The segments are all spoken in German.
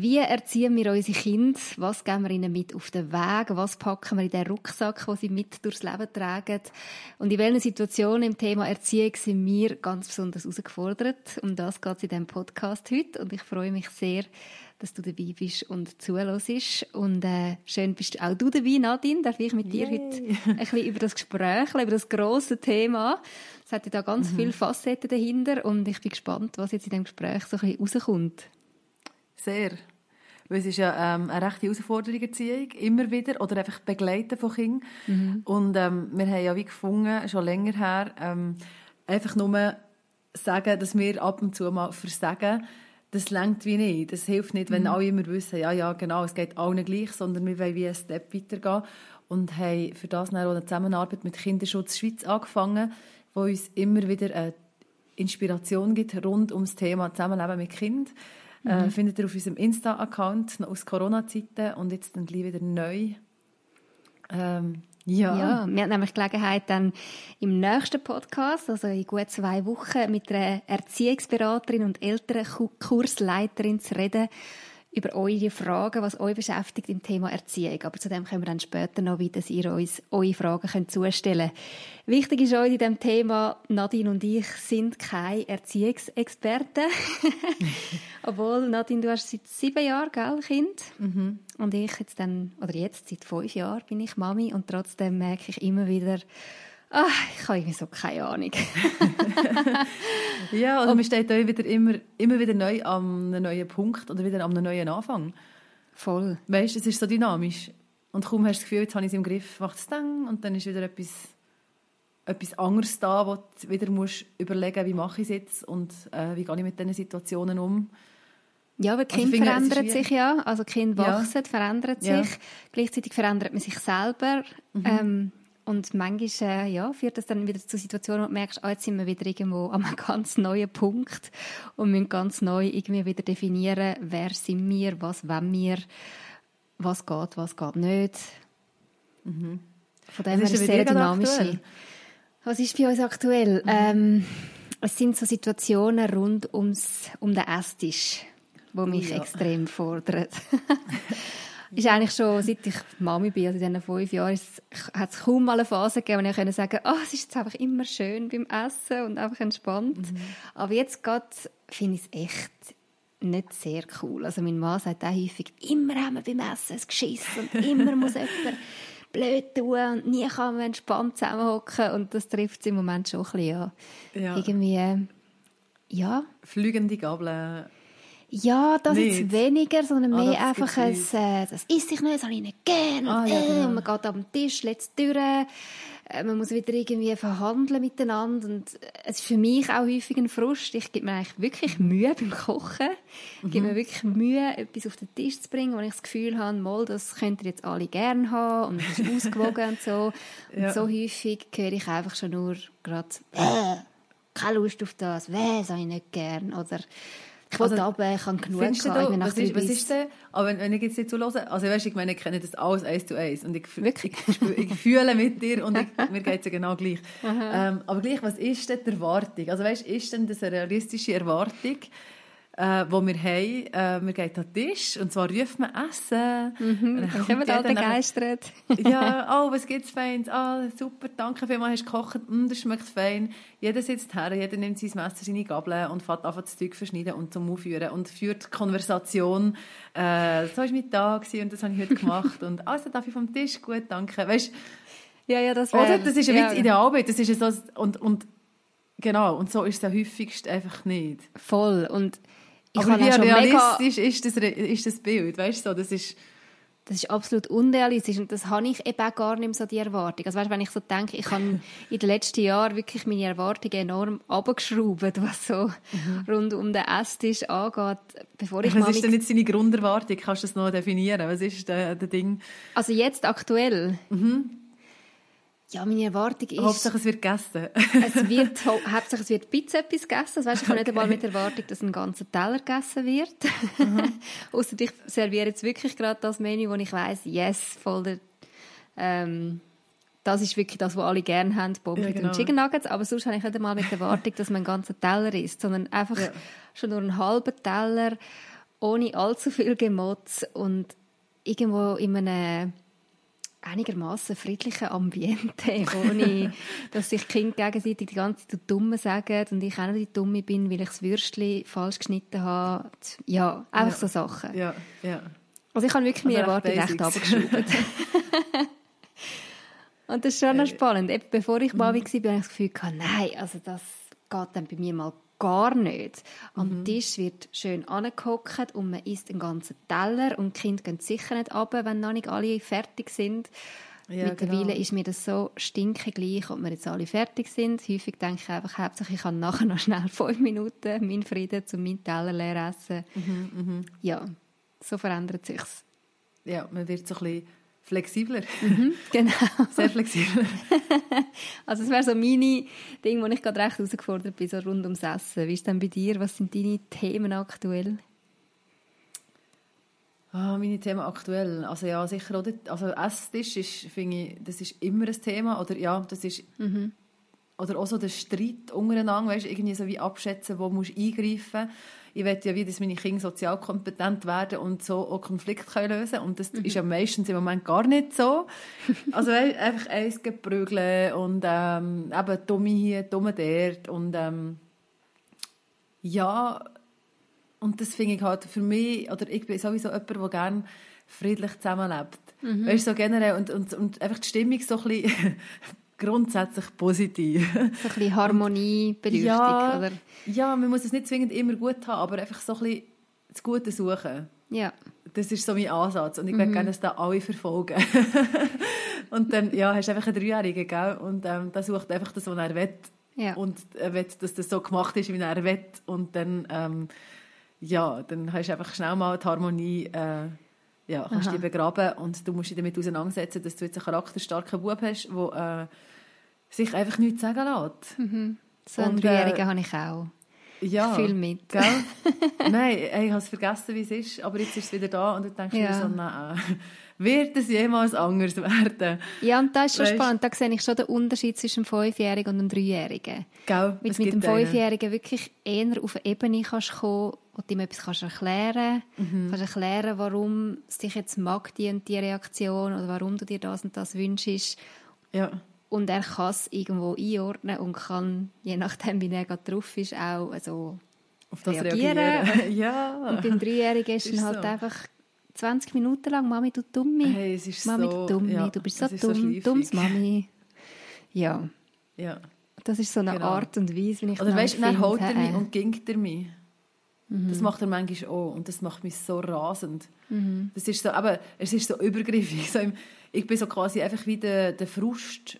Wie erziehen wir unsere Kinder? Was geben wir ihnen mit auf den Weg? Was packen wir in den Rucksack, den sie mit durchs Leben tragen? Und in welchen Situationen im Thema Erziehung sind wir ganz besonders herausgefordert? Um das geht es in diesem Podcast heute. Und ich freue mich sehr, dass du dabei bist und zuhörst. Und äh, schön bist auch du dabei, Nadine. Darf ich mit dir Yay. heute ein bisschen über das Gespräch, über das grosse Thema. Es hat ja da ganz mhm. viele Facetten dahinter und ich bin gespannt, was jetzt in dem Gespräch so ein bisschen rauskommt. Sehr. Weil es ist ja ähm, eine rechte Herausforderung Erziehung, immer wieder, oder einfach Begleiten von Kindern. Mhm. Und ähm, wir haben ja wie gefunden, schon länger her, ähm, einfach nur sagen, dass wir ab und zu mal versagen, das längt wie nicht. Das hilft nicht, wenn mhm. alle immer wissen, ja, ja, genau, es geht allen gleich, sondern wir wollen wie einen Step weitergehen und haben für das dann auch eine Zusammenarbeit mit Kinderschutz Schweiz angefangen, wo uns immer wieder eine Inspiration gibt rund ums Thema Zusammenleben mit Kindern. Äh, mhm. Äh, findet ihr auf unserem Insta-Account aus Corona-Zeiten und jetzt dann gleich wieder neu. Ähm, ja. ja, wir haben nämlich Gelegenheit, dann im nächsten Podcast, also in gut zwei Wochen, mit einer Erziehungsberaterin und Elternkursleiterin zu reden über eure Fragen, was euch beschäftigt im Thema Erziehung. Aber zu dem kommen wir dann später noch, wie dass ihr uns eure Fragen könnt zustellen könnt. Wichtig ist euch in dem Thema, Nadine und ich sind keine Erziehungsexperten. Obwohl, Nadine, du hast seit sieben Jahren, gell, Kind? Mhm. Und ich jetzt dann, oder jetzt seit fünf Jahren bin ich Mami und trotzdem merke ich immer wieder, Ach, ich habe irgendwie so keine Ahnung. ja, also man steht da wieder immer, immer wieder neu an einem neuen Punkt oder wieder an einem neuen Anfang. Voll. Weißt du, es ist so dynamisch. Und kaum hast du das Gefühl, jetzt habe ich es im Griff, macht es dann und dann ist wieder etwas, etwas anderes da, wo du wieder musst überlegen wie mache ich es jetzt und äh, wie gehe ich mit diesen Situationen um. Ja, aber Kind also verändert sich ja, also Kind wachsen, ja. verändert sich. Ja. Gleichzeitig verändert man sich selber. Mhm. Ähm, und manchmal äh, ja, führt das dann wieder zu Situationen, wo du merkst, oh, jetzt sind wir wieder irgendwo an einem ganz neuen Punkt und müssen ganz neu irgendwie wieder definieren, wer sind wir, was wollen wir, was geht, was geht nicht. Mhm. Von dem her ist es sehr dynamisch. Was ist bei uns aktuell? Mhm. Ähm, es sind so Situationen rund ums, um den Esstisch, die mich oh, ja. extrem fordern. ist eigentlich schon, seit ich Mami bin, also in diesen fünf Jahren, hat es kaum mal eine Phase gegeben, wo ich können sagen oh, es ist jetzt einfach immer schön beim Essen und einfach entspannt. Mhm. Aber jetzt gerade finde ich es echt nicht sehr cool. Also mein Mann sagt auch häufig, immer haben wir beim Essen ein Geschiss und immer muss jemand blöd tun und nie kann man entspannt zusammenhocken und das trifft es im Moment schon ein bisschen, ja. ja. Irgendwie, ja. Flügende Gabeln ja, das nicht. jetzt weniger, sondern ah, mehr einfach ein, äh, das isst sich nicht, das habe ich nicht gern. Ah, ja, genau. Und man geht am Tisch, letzt durch. Äh, man muss wieder irgendwie verhandeln miteinander. Und es ist für mich auch häufig ein Frust. Ich gebe mir eigentlich wirklich Mühe beim Kochen. Ich mhm. gebe mir wirklich Mühe, etwas auf den Tisch zu bringen, wo ich das Gefühl habe, mal, das könnt ihr jetzt alle gerne haben und es ist ausgewogen und so. Und ja. so häufig höre ich einfach schon nur gerade, äh, keine Lust auf das, weh, das habe ich nicht gern. Oder, ich wollte also, aber, ich habe genug gehabt, du, was, ist, was ist denn, aber wenn, wenn ich jetzt nicht so höre, also weißt, ich meine, ich kenne das alles eins zu eins und ich, Wirklich? ich, ich, ich fühle mit dir und ich, mir geht es ja genau gleich. ähm, aber gleich, was ist denn die Erwartung? Also weißt, ist denn das eine realistische Erwartung? Äh, wo wir haben. Äh, wir gehen an den Tisch und zwar ruft man Essen. Mhm, dann kommen alle begeistert. ja, oh, was gibt's Feins? Ah, oh, super, danke vielmals, hast du gekocht, mm, das schmeckt fein. Jeder sitzt her, jeder nimmt sein Messer, seine Gabel und fährt einfach das Zeug verschneiden und zum Aufführen und führt die Konversation. Äh, so war mein Tag und das habe ich heute gemacht und also darf ich vom Tisch, gut, danke. Weißt, ja, ja, das wäre... Oder? Das ist ja. Idealbild, das ist so, und, und Genau, und so ist es ja häufigst einfach nicht. Voll. Und ich Aber wie realistisch ist, das, ist das Bild? Weißt du, das ist... Das ist absolut unrealistisch und das habe ich eben auch gar nicht mehr so die Erwartung. Also weißt, wenn ich so denke, ich habe in den letzten Jahren wirklich meine Erwartungen enorm abgeschraubt, was so mhm. rund um den Esstisch angeht, bevor ich Was ist denn jetzt deine Grunderwartung? Kannst du das noch definieren? Was ist der, der Ding? Also jetzt aktuell? Mhm. Ja, meine Erwartung ist... Hauptsache es wird gegessen. es wird, hauptsächlich es wird Pizza etwas gegessen. Das weißt, ich habe okay. nicht einmal mit der Erwartung, dass ein ganzer Teller gegessen wird. Mhm. Außer ich serviere jetzt wirklich gerade das Menü, wo ich weiß, yes, voll der, ähm, das ist wirklich das, was alle gerne haben, Pommes ja, genau. und Chicken Nuggets. Aber sonst habe ich nicht einmal mit der Erwartung, dass man einen ganzen Teller isst, sondern einfach ja. schon nur einen halben Teller, ohne allzu viel Gemotz und irgendwo in einem einigermaßen friedlichen Ambiente, ohne dass sich die Kinder gegenseitig die ganze Zeit Dumme sagen und ich auch noch die Dumme bin, weil ich das Würstchen falsch geschnitten habe. Ja, einfach ja. so Sachen. Ja, ja. Also ich habe wirklich meine also Erwartungen recht abgeschoben. und das ist schon noch äh, spannend. Eben bevor ich Mami mhm. war, habe ich das Gefühl, nein, also das geht dann bei mir mal gar nicht. Am mhm. Tisch wird schön angehockt und man isst einen ganzen Teller und die Kinder gehen sicher nicht ab, wenn noch nicht alle fertig sind. Ja, Mittlerweile genau. ist mir das so stinkegleich, ob wir jetzt alle fertig sind. Häufig denke ich einfach, hauptsächlich ich kann nachher noch schnell fünf Minuten meinen Frieden zu meinen Teller leer essen. Mhm, mh. Ja, so verändert sich's. Ja, man wird so ein bisschen Flexibler. Mhm, genau. Sehr flexibler. also das wäre so meine Ding, wo ich gerade recht herausgefordert bin, so rund ums Essen. Wie ist denn bei dir? Was sind deine Themen aktuell? Ah, meine Themen aktuell. Also ja, sicher auch also Esstisch ist, finde ich, das ist immer ein Thema. Oder ja, das ist mhm. oder auch so der Streit untereinander, weißt, irgendwie so wie abschätzen, wo musst du eingreifen ich will ja wie, dass meine Kinder sozial kompetent werden und so auch Konflikte können lösen Und das mhm. ist ja meistens im Moment gar nicht so. Also einfach eins geprügeln und ähm, eben dumme hier, dumme dort und ähm, ja, und das finde ich halt für mich, oder ich bin sowieso jemand, der gerne friedlich zusammenlebt. Mhm. Weißt du, so generell und, und, und einfach die Stimmung so ein bisschen grundsätzlich positiv. So ein bisschen harmoniebedürftig, ja, oder? Ja, man muss es nicht zwingend immer gut haben, aber einfach so ein bisschen das Gute suchen. Ja. Das ist so mein Ansatz und ich mhm. möchte gerne, dass da alle verfolgen. und dann, ja, hast du einfach einen Dreijährigen, gell? Und ähm, der sucht einfach das, was er will. Ja. Und er will, dass das so gemacht ist, wie er will. Und dann, ähm, ja, dann hast du einfach schnell mal die Harmonie... Äh, ja, kannst Aha. dich begraben und du musst dich damit auseinandersetzen, dass du jetzt einen charakterstarken Bub hast, der äh, sich einfach nichts sagen lässt. Mhm. So einen Dreijährigen äh, habe ich auch. Ja. Viel mit. Gell? nein, ich habe es vergessen, wie es ist, aber jetzt ist es wieder da und ich denke ja. mir so, nein, wird es jemals anders werden? Ja, und das ist schon weißt? spannend. Da sehe ich schon den Unterschied zwischen einem Fünfjährigen und einem Dreijährigen. Gell? Weil du mit dem Fünfjährigen wirklich eher auf eine Ebene kannst kommen du ihm etwas kannst erklären kannst. Mhm. kannst erklären, warum es dich jetzt mag, die und die Reaktion, oder warum du dir das und das wünschst. Ja. Und er kann es irgendwo einordnen und kann, je nachdem, wie er gerade drauf ist, auch also auf das reagieren. reagieren. ja. Und beim Dreijährigen ist, ist halt so. einfach 20 Minuten lang «Mami, du Dumme». Hey, es ist Mami, so, du Dumme, ja, du bist so dumm, so dummes Mami. Ja. ja. Das ist so eine genau. Art und Weise, wie ich Oder weißt du, dann holt er mich und gingt er mich. Mhm. Das macht er manchmal auch und das macht mich so rasend. Mhm. Das ist so, aber es ist so übergriffig. So im, ich bin so quasi einfach wie der, der Frust,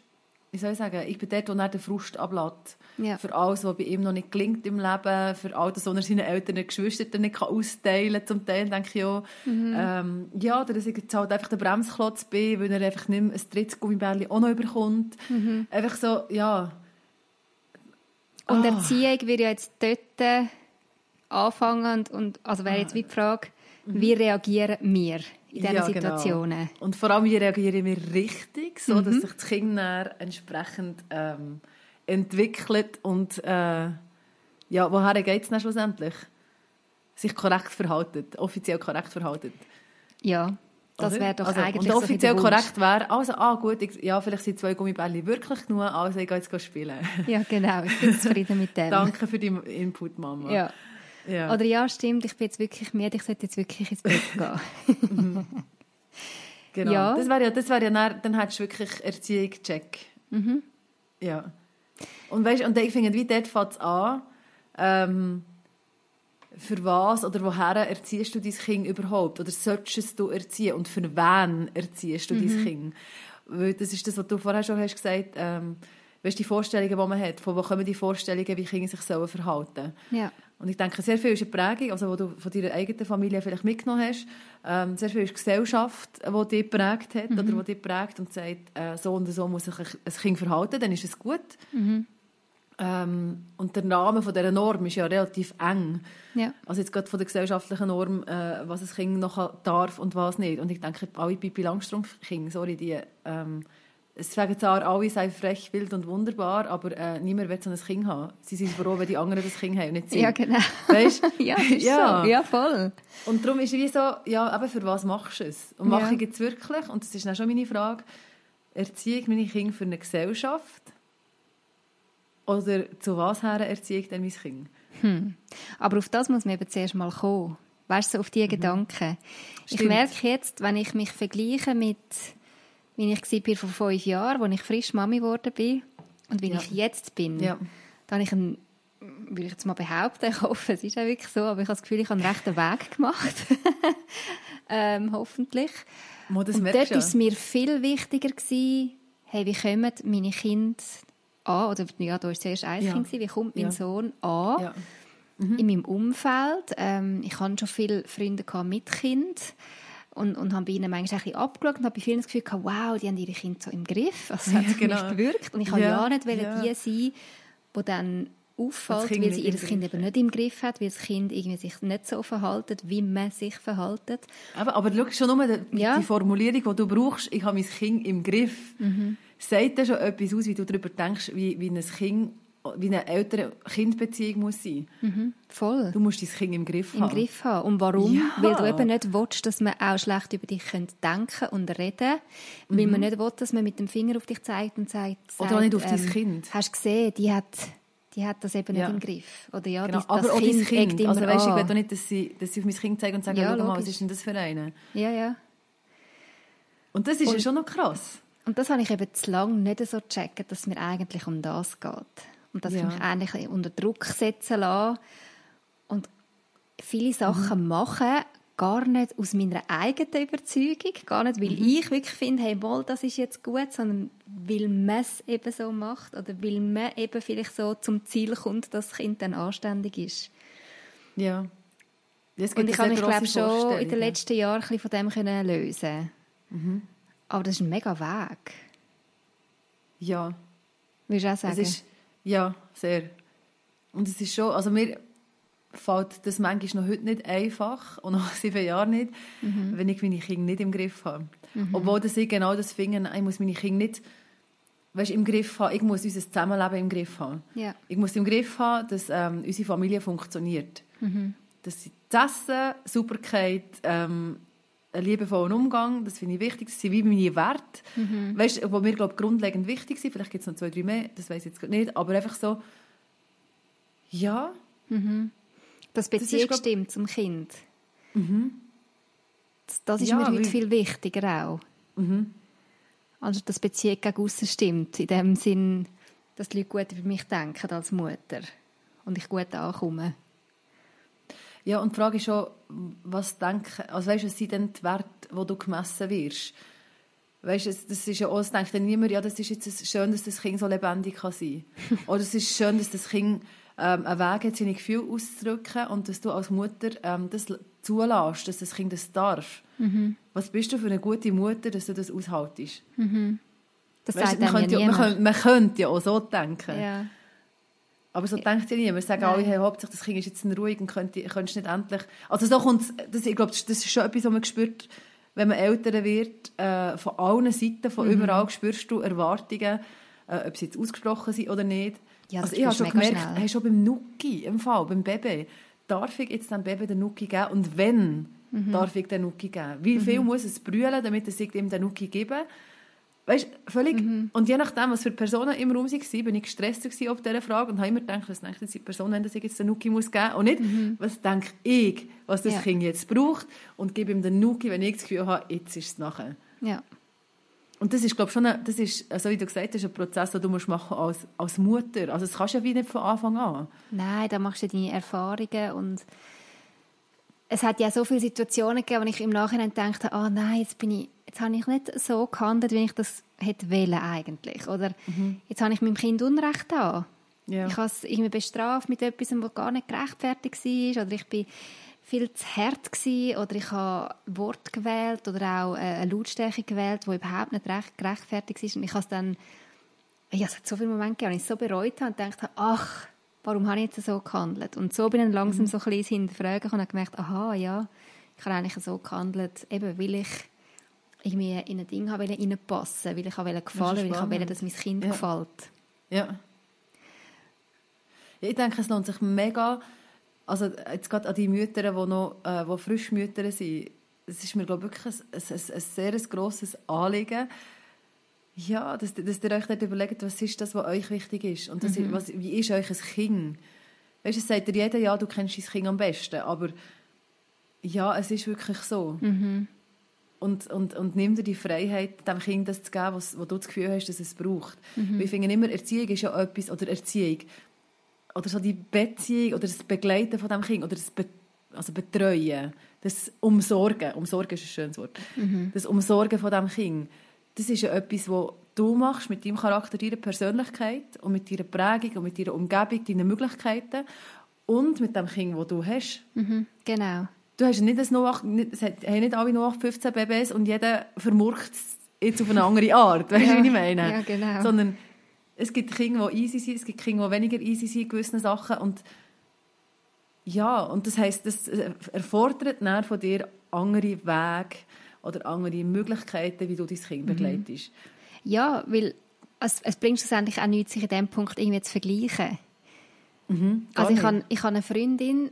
wie soll ich sagen, ich bin dort, wo er den Frust ablässt. Ja. Für alles, was bei ihm noch nicht gelingt im Leben, für all das, was er seinen Eltern und Geschwistern nicht austeilen kann. Zum Teil denke ich ja, mhm. ähm, ja, dass ich jetzt halt einfach der Bremsklotz bin, weil er einfach nicht mehr ein drittes Gummibärli auch noch überkommt. Mhm. Einfach so, ja. Und ah. Erziehung wird ja jetzt dort anfangen und, also wäre jetzt wie die Frage, mhm. wie reagieren wir in diesen ja, genau. Situationen? Genau. Und vor allem, wie reagieren wir richtig, so mhm. dass sich das Kind entsprechend ähm, entwickelt und äh, ja, woher geht es dann schlussendlich? Sich korrekt verhalten, offiziell korrekt verhalten. Ja, das wäre doch also, eigentlich Und offiziell so korrekt wäre, also, ah gut, ich, ja, vielleicht sind zwei Gummibälle wirklich genug, also ich gehe jetzt spielen. Ja, genau, ich bin zufrieden mit dem. Danke für deinen Input, Mama. Ja. Ja. Oder ja, stimmt, ich bin jetzt wirklich müde, ich sollte jetzt wirklich ins Bett gehen. genau. Ja. Das wäre ja, das wär ja dann, dann hättest du wirklich Erziehung check. Mhm. Ja. Und weißt, und ich finde, wie dort fängt es an, ähm, für was oder woher erziehst du dein Kind überhaupt? Oder solltest du erziehen? Und für wen erziehst du mhm. dein Kind? Weil das ist das, was du vorher schon hast gesagt ähm, weißt, die Vorstellungen, die man hat, von wo kommen die Vorstellungen, wie Kinder sich sollen verhalten ja. Und ich denke, sehr viel ist eine Prägung, also, die du von deiner eigenen Familie vielleicht mitgenommen hast. Ähm, sehr viel ist die Gesellschaft, die dich geprägt hat mhm. oder die dich prägt und sagt, äh, so und so muss sich ein Kind verhalten, dann ist es gut. Mhm. Ähm, und der Name von dieser Norm ist ja relativ eng. Ja. Also jetzt gerade von der gesellschaftlichen Norm, äh, was ein Kind noch darf und was nicht. Und ich denke, alle Pipi Langstrumpf-Kinder, sorry, die... Ähm, es sagen zwar alle, sei frech, wild und wunderbar, aber äh, niemand will so ein Kind haben. Sie sind froh, wenn die anderen das Kind haben und nicht sie. Ja, genau. Weißt? ja, ja. So. ja, voll. Und darum ist es wie so, ja, aber für was machst du es? Und mache ich es wirklich? Und das ist dann schon meine Frage, erziehe ich meine Kinder für eine Gesellschaft? Oder zu was her erziehe ich denn mein Kind? Hm. Aber auf das muss man eben zuerst mal kommen. Weißt du, auf diese mhm. Gedanken. Stimmt. Ich merke jetzt, wenn ich mich vergleiche mit wie ich war vor fünf Jahren, als ich frisch Mami geworden bin und wie ja. ich jetzt bin. Ja. Da habe ich einen, würde ich jetzt mal behaupten, ich hoffe, es ist auch wirklich so, aber ich habe das Gefühl, ich habe einen rechten Weg gemacht. ähm, hoffentlich. Mo, und dort war es mir viel wichtiger, gewesen, hey, wie kommen meine Kinder an, oder ja, da war zuerst ein ja. Kind, wie kommt mein ja. Sohn an ja. mhm. in meinem Umfeld. Ähm, ich hatte schon viele Freunde mit Kind und, und habe bei ihnen manchmal ein bisschen abgeschaut und habe bei vielen das Gefühl gehabt, wow, die haben ihre Kinder so im Griff. Also, das hat ja, genau. gewirkt. Und ich habe ja, ja nicht ja. die sein, die dann auffällt, weil sie ihr Kind eben nicht im Griff hat, weil das Kind irgendwie sich nicht so verhaltet, wie man sich verhaltet. Aber, aber schau schon nur die, ja. die Formulierung, die du brauchst, ich habe mein Kind im Griff, mhm. sagt ja schon etwas aus, wie du darüber denkst, wie, wie ein Kind wie eine ältere Kindbeziehung muss sein. Mhm, voll. Du musst dein Kind im Griff haben. Im Griff haben. Und warum? Ja. Weil du eben nicht willst, dass man auch schlecht über dich denken und reden mhm. Weil man nicht will, dass man mit dem Finger auf dich zeigt und sagt... Oder auch nicht auf ähm, dein Kind. Hast du gesehen, die hat... Die hat das eben ja. nicht im Griff. Oder ja, genau. das, das Aber auch kind Kind. Also weißt, ich will doch nicht, dass sie, dass sie auf mein Kind zeigen und sagen, ja, mal, was ist denn das für eine? Ja, ja. Und das ist und, ja schon noch krass. Und das habe ich eben zu lange nicht so gecheckt, dass es mir eigentlich um das geht und dass ja. ich mich eigentlich unter Druck setzen lasse und viele Sachen mhm. machen, gar nicht aus meiner eigenen Überzeugung, gar nicht, weil mhm. ich wirklich finde, hey, wohl, das ist jetzt gut, sondern weil man es eben so macht oder weil man eben vielleicht so zum Ziel kommt, dass das Kind dann anständig ist. Ja. Und ich habe mich, glaube schon in den letzten Jahren ein bisschen von dem können lösen mhm. Aber das ist ein mega Weg. Ja. Willst du auch sagen? Ja, sehr. Und es ist schon, also mir fällt das manchmal noch heute nicht einfach und nach sieben Jahren nicht, mhm. wenn ich meine Kinder nicht im Griff habe. Mhm. Obwohl das ich genau das finde, ich muss meine Kinder nicht weißt, im Griff haben, ich muss unser Zusammenleben im Griff haben. Ja. Ich muss im Griff haben, dass ähm, unsere Familie funktioniert. Mhm. Dass sie das Essen, Sauberkeit, ähm, einen liebevollen Umgang, das finde ich wichtig, das sind wie meine Werte, mhm. weißt, die mir glaube grundlegend wichtig sind, vielleicht gibt es noch zwei, drei mehr, das weiß ich jetzt nicht, aber einfach so, ja. Mhm. Das Beziehung das stimmt zum Kind. Mhm. Das, das ist ja, mir heute viel wichtiger auch. Mhm. Also das Beziehung gegen stimmt, in dem Sinn, dass die Leute gut über mich denken als Mutter und ich gut ankomme. Ja, und die Frage ist schon, was denken, also weißt, was sind denn die Werte, wo du gemessen wirst? Weißt, das ist ja auch, das denkt dann niemand, ja, das ist jetzt schön, dass das Kind so lebendig kann sein kann. Oder es ist schön, dass das Kind ähm, einen Weg hat, seine Gefühle auszudrücken und dass du als Mutter ähm, das zulässt, dass das Kind das darf. Mhm. Was bist du für eine gute Mutter, dass du das aushaltest? Mhm. Das weißt, man, könnte ja, man, könnte, man könnte ja auch so denken. Ja. Aber so denkt ja niemand. Wir sagen Nein. alle, hey, hauptsächlich das Kind ist jetzt ruhig und könnte, könntest nicht endlich... Also so kommt das, ich glaube, das ist schon etwas, was man spürt, wenn man älter wird. Äh, von allen Seiten, von mhm. überall spürst du Erwartungen, äh, ob sie jetzt ausgesprochen sind oder nicht. Ja, also ich habe schon gemerkt, hey, schon beim Nuki, im Fall, beim Baby, darf ich jetzt dem Baby den Nuki geben und wenn, mhm. darf ich den Nuki geben? Wie viel mhm. muss es brüllen, damit es ihm den Nuki geben Weißt völlig. Mhm. Und je nachdem, was für Personen im Raum waren, bin ich gestresst auf diese Frage und habe immer gedacht, was denkt die Person, wenn das jetzt den Nuki muss geben und nicht, mhm. was denke ich, was das ja. Kind jetzt braucht und gebe ihm den Nuki, wenn ich das Gefühl habe, jetzt ist es nachher. Ja. Und das ist, glaube schon, eine, das ist, also wie du gesagt hast, ein Prozess, den du musst machen als, als Mutter. Also das kannst du ja wie nicht von Anfang an. Nein, da machst du deine Erfahrungen und es hat ja so viele Situationen gegeben, wo ich im Nachhinein dachte, ah oh nein, jetzt bin ich jetzt habe ich nicht so gehandelt, wie ich das hätte wollen eigentlich. Oder mhm. jetzt habe ich meinem Kind Unrecht da. Ja. Ich habe es irgendwie bestraft mit etwas, was gar nicht gerechtfertigt war. Oder ich bin viel zu hart gewesen, oder ich habe Wort gewählt oder auch äh, eine Lautstärke gewählt, die überhaupt nicht recht gerechtfertigt ist. Und ich habe es dann, ja, es hat so viele Momente gegeben, wo ich so bereut habe und gedacht ach, warum habe ich jetzt so gehandelt? Und so bin ich langsam mhm. so ein bisschen hinterfragen und habe gemerkt, aha, ja, ich habe eigentlich so gehandelt, eben weil ich irgendwie in ein Ding habe reinpassen weil ich habe gefallen weil ich wollte, dass mein Kind ja. gefällt. Ja. Ich denke, es lohnt sich mega, also jetzt gerade an die Mütter, die noch äh, die frisch Mütter sind, es ist mir glaube wirklich ein, ein, ein, sehr grosses Anliegen, ja, dass, dass ihr euch dort überlegt, was ist das, was euch wichtig ist und mhm. was, wie ist euch ein Kind? Weißt du, es sagt dir jeder, ja, du kennst dein Kind am besten, aber ja, es ist wirklich so. Mhm. Und, und, und nimm dir die Freiheit, dem Kind das zu geben, was, wo du das Gefühl hast, dass es braucht. Mhm. Wir finden immer, Erziehung ist ja etwas, oder Erziehung, oder so die Beziehung, oder das Begleiten von dem Kind, oder das Be also Betreuen, das Umsorgen, Umsorgen ist ein schönes Wort, mhm. das Umsorgen von dem Kind, das ist ja etwas, was du machst mit deinem Charakter, deiner Persönlichkeit und mit deiner Prägung und mit deiner Umgebung, deinen Möglichkeiten und mit dem Kind, das du hast. Mhm, genau. Du hast nicht, das 08, nicht, es haben nicht alle noch 15 Babys und jeder vermurkt es jetzt auf eine andere Art. Weißt du, ja, wie ich meine? Ja, genau. Sondern es gibt Kinder, die easy sind, es gibt Kinder, die weniger easy sind in gewissen Sachen und ja, und das heisst, das erfordert von dir andere Wege oder andere Möglichkeiten, wie du dein Kind mhm. begleitest. Ja, weil es, es bringt schlussendlich auch nichts, sich in diesem Punkt irgendwie zu vergleichen. Mhm, also ich habe, ich habe eine Freundin,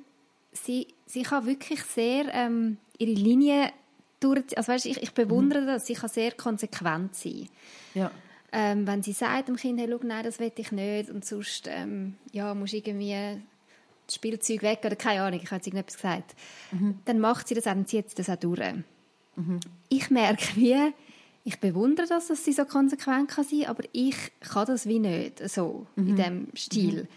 sie, sie kann wirklich sehr ähm, ihre Linie durchziehen. Also weißt, ich, ich bewundere mhm. das, sie kann sehr konsequent sein. Ja. Ähm, wenn sie sagt dem Kind, hey, schau, nein, das will ich nicht und sonst ähm, ja, musst irgendwie das Spielzeug weg oder keine Ahnung, ich habe jetzt irgendetwas gesagt, mhm. dann macht sie das auch und zieht sie das auch durch. Mhm. Ich merke wie, ich bewundere das, dass sie so konsequent kann sein aber ich kann das wie nicht so mhm. in diesem Stil. Mhm.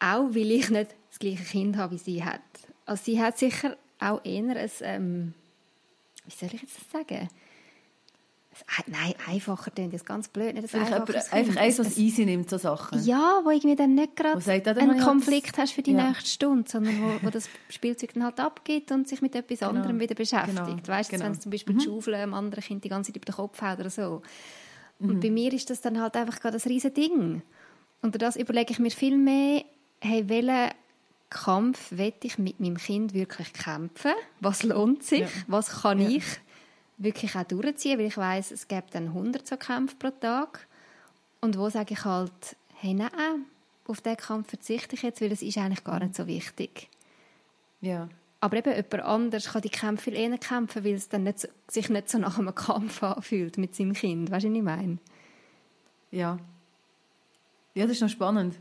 Auch weil ich nicht das gleiche Kind habe, wie sie hat. Also sie hat sicher auch eher ein, ähm, wie soll ich jetzt das sagen? Nein, einfacher klingt das ganz blöd. Nicht Vielleicht einfach eins, was easy nimmt, so Sachen. Ja, wo irgendwie dann nicht gerade einen Konflikt hast für die ja. nächste Stunde, sondern wo, wo das Spielzeug dann halt abgibt und sich mit etwas genau. anderem wieder beschäftigt. Genau. Weißt du, genau. wenn es zum Beispiel mhm. die Schaufel einem anderen Kind die ganze Zeit über den Kopf haut oder so. Und mhm. bei mir ist das dann halt einfach gerade ein riesen Ding. Und das überlege ich mir viel mehr, hey, welchen Kampf will ich mit meinem Kind wirklich kämpfen? Was lohnt sich? Ja. Was kann ja. ich wirklich auch durchziehen? Weil ich weiß, es gibt dann 100 so Kämpfe pro Tag. Und wo sage ich halt, hey, nein, auf diesen Kampf verzichte ich jetzt, weil es ist eigentlich gar nicht so wichtig. Ja. Aber eben jemand anders kann die Kämpfe viel eher kämpfen, weil es dann nicht so, sich nicht so nach einem Kampf anfühlt mit seinem Kind. Weißt du, was ich meine? Ja. Ja, das ist noch spannend.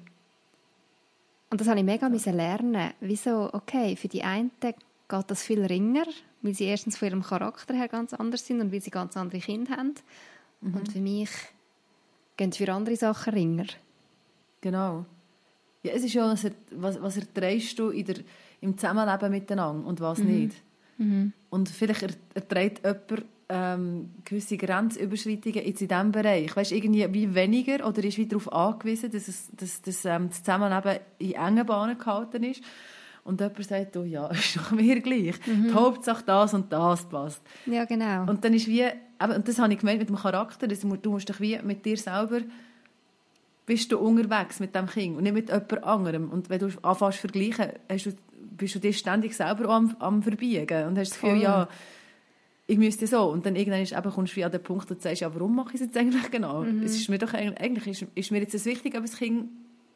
Und das habe ich mega müssen lernen. Wieso, okay, für die einen geht das viel ringer, weil sie erstens von ihrem Charakter her ganz anders sind und weil sie ganz andere Kinder haben. Mhm. Und für mich gehen für andere Sachen ringer. Genau. Ja, es ist ja, was, was, erträgst du in der, im Zusammenleben miteinander und was mhm. nicht. Mhm. Und vielleicht erträgt jemand ähm, gewisse Grenzüberschreitungen jetzt in diesem Bereich? Weißt, irgendwie wie weniger oder ist wieder darauf angewiesen, dass, es, dass, dass ähm, das Zusammenleben in engen Bahnen gehalten ist? Und jemand sagt, oh ja, ist doch mir gleich. Mhm. Die Hauptsache das und das passt. Ja, genau. Und dann ist wie, und das habe ich gemeint mit dem Charakter, dass du musst dich wie mit dir selber bist du unterwegs mit dem Kind und nicht mit jemand anderem. Und wenn du anfängst zu vergleichen, hast du, bist du dir ständig selber am, am Verbiegen und hast das Gefühl, ja, ich müsste so. Und dann irgendwann ist, eben, kommst du an den Punkt, wo du sagst, ja, warum mache ich es jetzt eigentlich genau? Mhm. Es ist mir doch eigentlich, ist, ist mir jetzt das wichtig, ob das Kind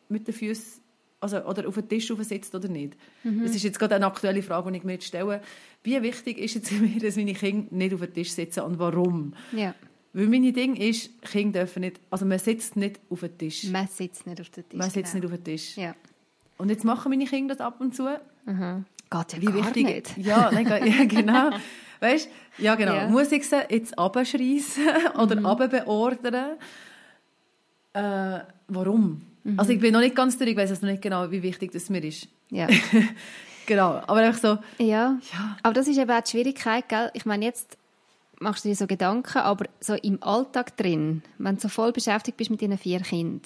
mit den Füßen also, oder auf den Tisch sitzt oder nicht. Mhm. Das ist jetzt gerade eine aktuelle Frage, die ich mir jetzt stelle. Wie wichtig ist es mir, dass meine Kinder nicht auf den Tisch sitzen und warum? Ja. Weil mein Ding ist, Kinder dürfen nicht, also man sitzt nicht auf den Tisch. Man sitzt nicht auf den Tisch. Man sitzt genau. nicht auf den Tisch. Ja. Und jetzt machen meine Kinder das ab und zu. Mhm. Geht ja Wie wichtig, nicht. Ja, nein, ja genau. Weißt Ja, genau. Ja. Muss ich sie jetzt abschreissen oder mhm. abbeordern? Äh, warum? Mhm. Also ich bin noch nicht ganz durch, ich weiß also nicht genau, wie wichtig das mir ist. Ja. genau, aber einfach so. Ja. ja. aber das ist eben auch die Schwierigkeit, gell? Ich meine, jetzt machst du dir so Gedanken, aber so im Alltag drin, wenn du so voll beschäftigt bist mit deinen vier Kindern,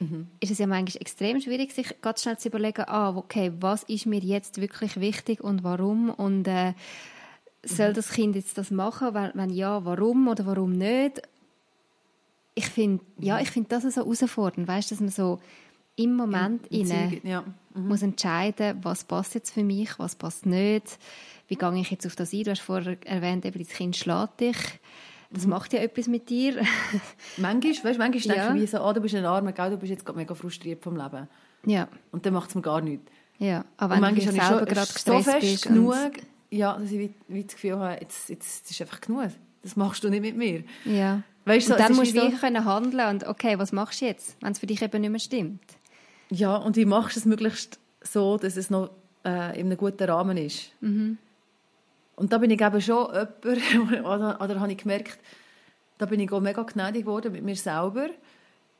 mhm. ist es ja manchmal extrem schwierig, sich ganz schnell zu überlegen, ah, okay, was ist mir jetzt wirklich wichtig und warum und äh, soll mhm. das Kind jetzt das machen? Wenn, ja, warum oder warum nicht? Ich finde, ja, mhm. ich finde das so herausfordernd, weißt, dass man so im Moment Im, im ja. mhm. muss entscheiden, was passt jetzt für mich, was passt nicht, wie gehe ich jetzt auf das ein? Du hast vorher erwähnt, eben, das Kind schlägt dich. Das mhm. macht ja etwas mit dir. manchmal, weißt, manchmal denke ja. ich wie so, oh, du bist ein Armer, du bist jetzt mega frustriert vom Leben. Ja. Und dann macht es mir gar nichts. Ja, aber wenn du selber gerade so fest genug, ja, dass ich wie, wie das Gefühl habe, jetzt, jetzt ist einfach genug. Das machst du nicht mit mir. Ja. Weißt, so, und dann musst du so, können handeln und okay, was machst du jetzt, wenn es für dich eben nicht mehr stimmt? Ja, und wie machst du es möglichst so, dass es noch äh, in einem guten Rahmen ist? Mhm. Und da bin ich eben schon jemand, oder, oder habe ich gemerkt, da bin ich auch mega gnädig geworden mit mir selber,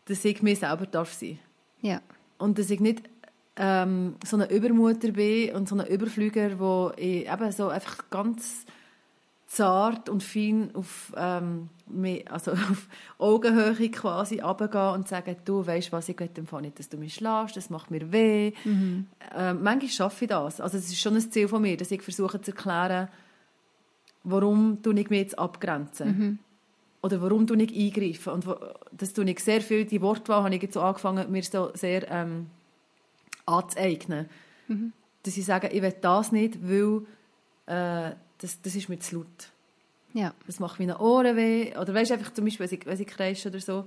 dass ich mir selber darf sein. Ja. Und dass ich nicht ähm, so eine Übermutter bin und so ein Überflüger, wo ich eben so einfach ganz zart und fein auf, ähm, also auf Augenhöhe quasi runtergehen und sagen, du weißt was, ich will einfach nicht, dass du mich schlägst, das macht mir weh. Mhm. Ähm, manchmal schaffe ich das. Also es ist schon ein Ziel von mir, dass ich versuche zu erklären, warum ich mich jetzt abgrenzen. Mhm. Oder warum du nicht eingreifen. Und das tue ich sehr viel, die Wortwahl habe ich jetzt so angefangen, mir so sehr ähm, anzueignen. Mhm. Dass ich sage, ich will das nicht, weil äh, das, das ist mir zu laut. Ja. Das macht meine Ohren weh. Oder weißt einfach zum Beispiel, wenn ich, wenn ich kreische oder so.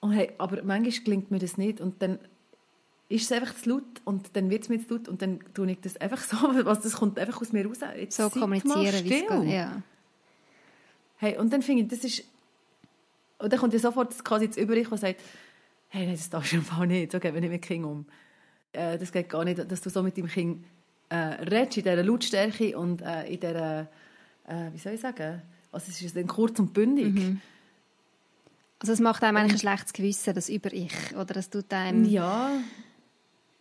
Und hey, aber manchmal gelingt mir das nicht. Und dann ist es einfach zu laut und dann wird es mir zu laut und dann tue ich das einfach so, was das kommt einfach aus mir raus. Jetzt so kommunizieren, wie es geht, ja. Hey, und dann finde ich, das ist, und dann kommt ja sofort quasi das Übrige, das sagt, hey, nein, das darfst du einfach nicht, so geht man nicht mit Kind um. Äh, das geht gar nicht, dass du so mit dem Kind äh, redest, in dieser Lautstärke und äh, in dieser, äh, wie soll ich sagen, also es ist dann kurz und bündig. Mhm. Also es macht einem eigentlich ein schlechtes Gewissen, das über ich, oder das tut einem... Ja,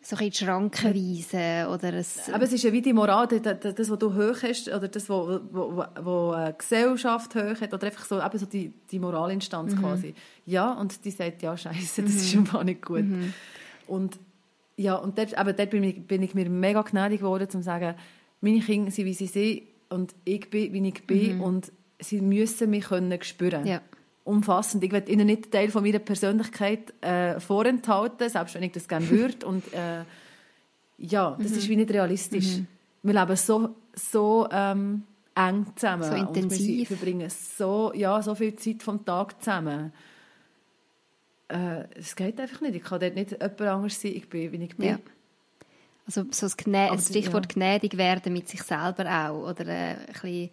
so ein die Schranken weisen oder es... Aber es ist ja wie die Moral, das, was du hoch hast, oder das, was wo, wo, eine Gesellschaft hoch hat, oder einfach so, eben so die, die Moralinstanz mhm. quasi. Ja, und die sagt, ja, scheiße, das mhm. ist schon mal nicht gut. Mhm. Und ja, und dort, aber dort bin, ich, bin ich mir mega gnädig geworden, um zu sagen, meine Kinder sind, wie sie sind, und ich bin, wie ich bin, mhm. und sie müssen mich können spüren. Ja umfassend. Ich will ihnen nicht Teil von meiner Persönlichkeit äh, vorenthalten, selbst wenn ich das gerne würde. Und äh, ja, das mhm. ist wie nicht realistisch. Mhm. Wir leben so, so ähm, eng zusammen. So intensiv. Und wir verbringen so, ja, so viel Zeit vom Tag zusammen. Äh, es geht einfach nicht. Ich kann dort nicht jemand anders sein. Ich bin, wie ich bin. Ja. Also so das, Gnä das Stichwort ja. gnädig werden mit sich selber auch. Oder äh, ein bisschen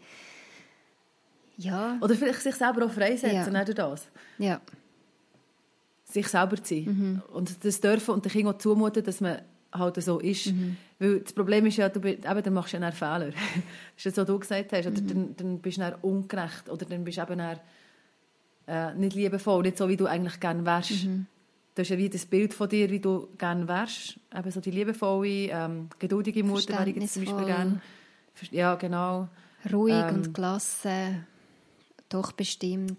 ja. Oder vielleicht sich selber auch freisetzen, ja. durch das. Ja. Sich selber zu sein. Mhm. Und das dürfen und den Kindern zumuten, dass man halt so ist. Mhm. Weil das Problem ist ja, du, eben, dann machst du ja einen Fehler. das ist das, was du gesagt hast. Oder mhm. dann, dann bist du dann ungerecht. Oder dann bist du eben dann, äh, nicht liebevoll, nicht so, wie du eigentlich gerne wärst. Mhm. Du hast ja wie das Bild von dir, wie du gerne wärst. Eben so die liebevolle, ähm, geduldige Mutter wäre ich jetzt zum Beispiel gerne. Ja, genau. Ruhig ähm, und gelassen. Doch, bestimmt.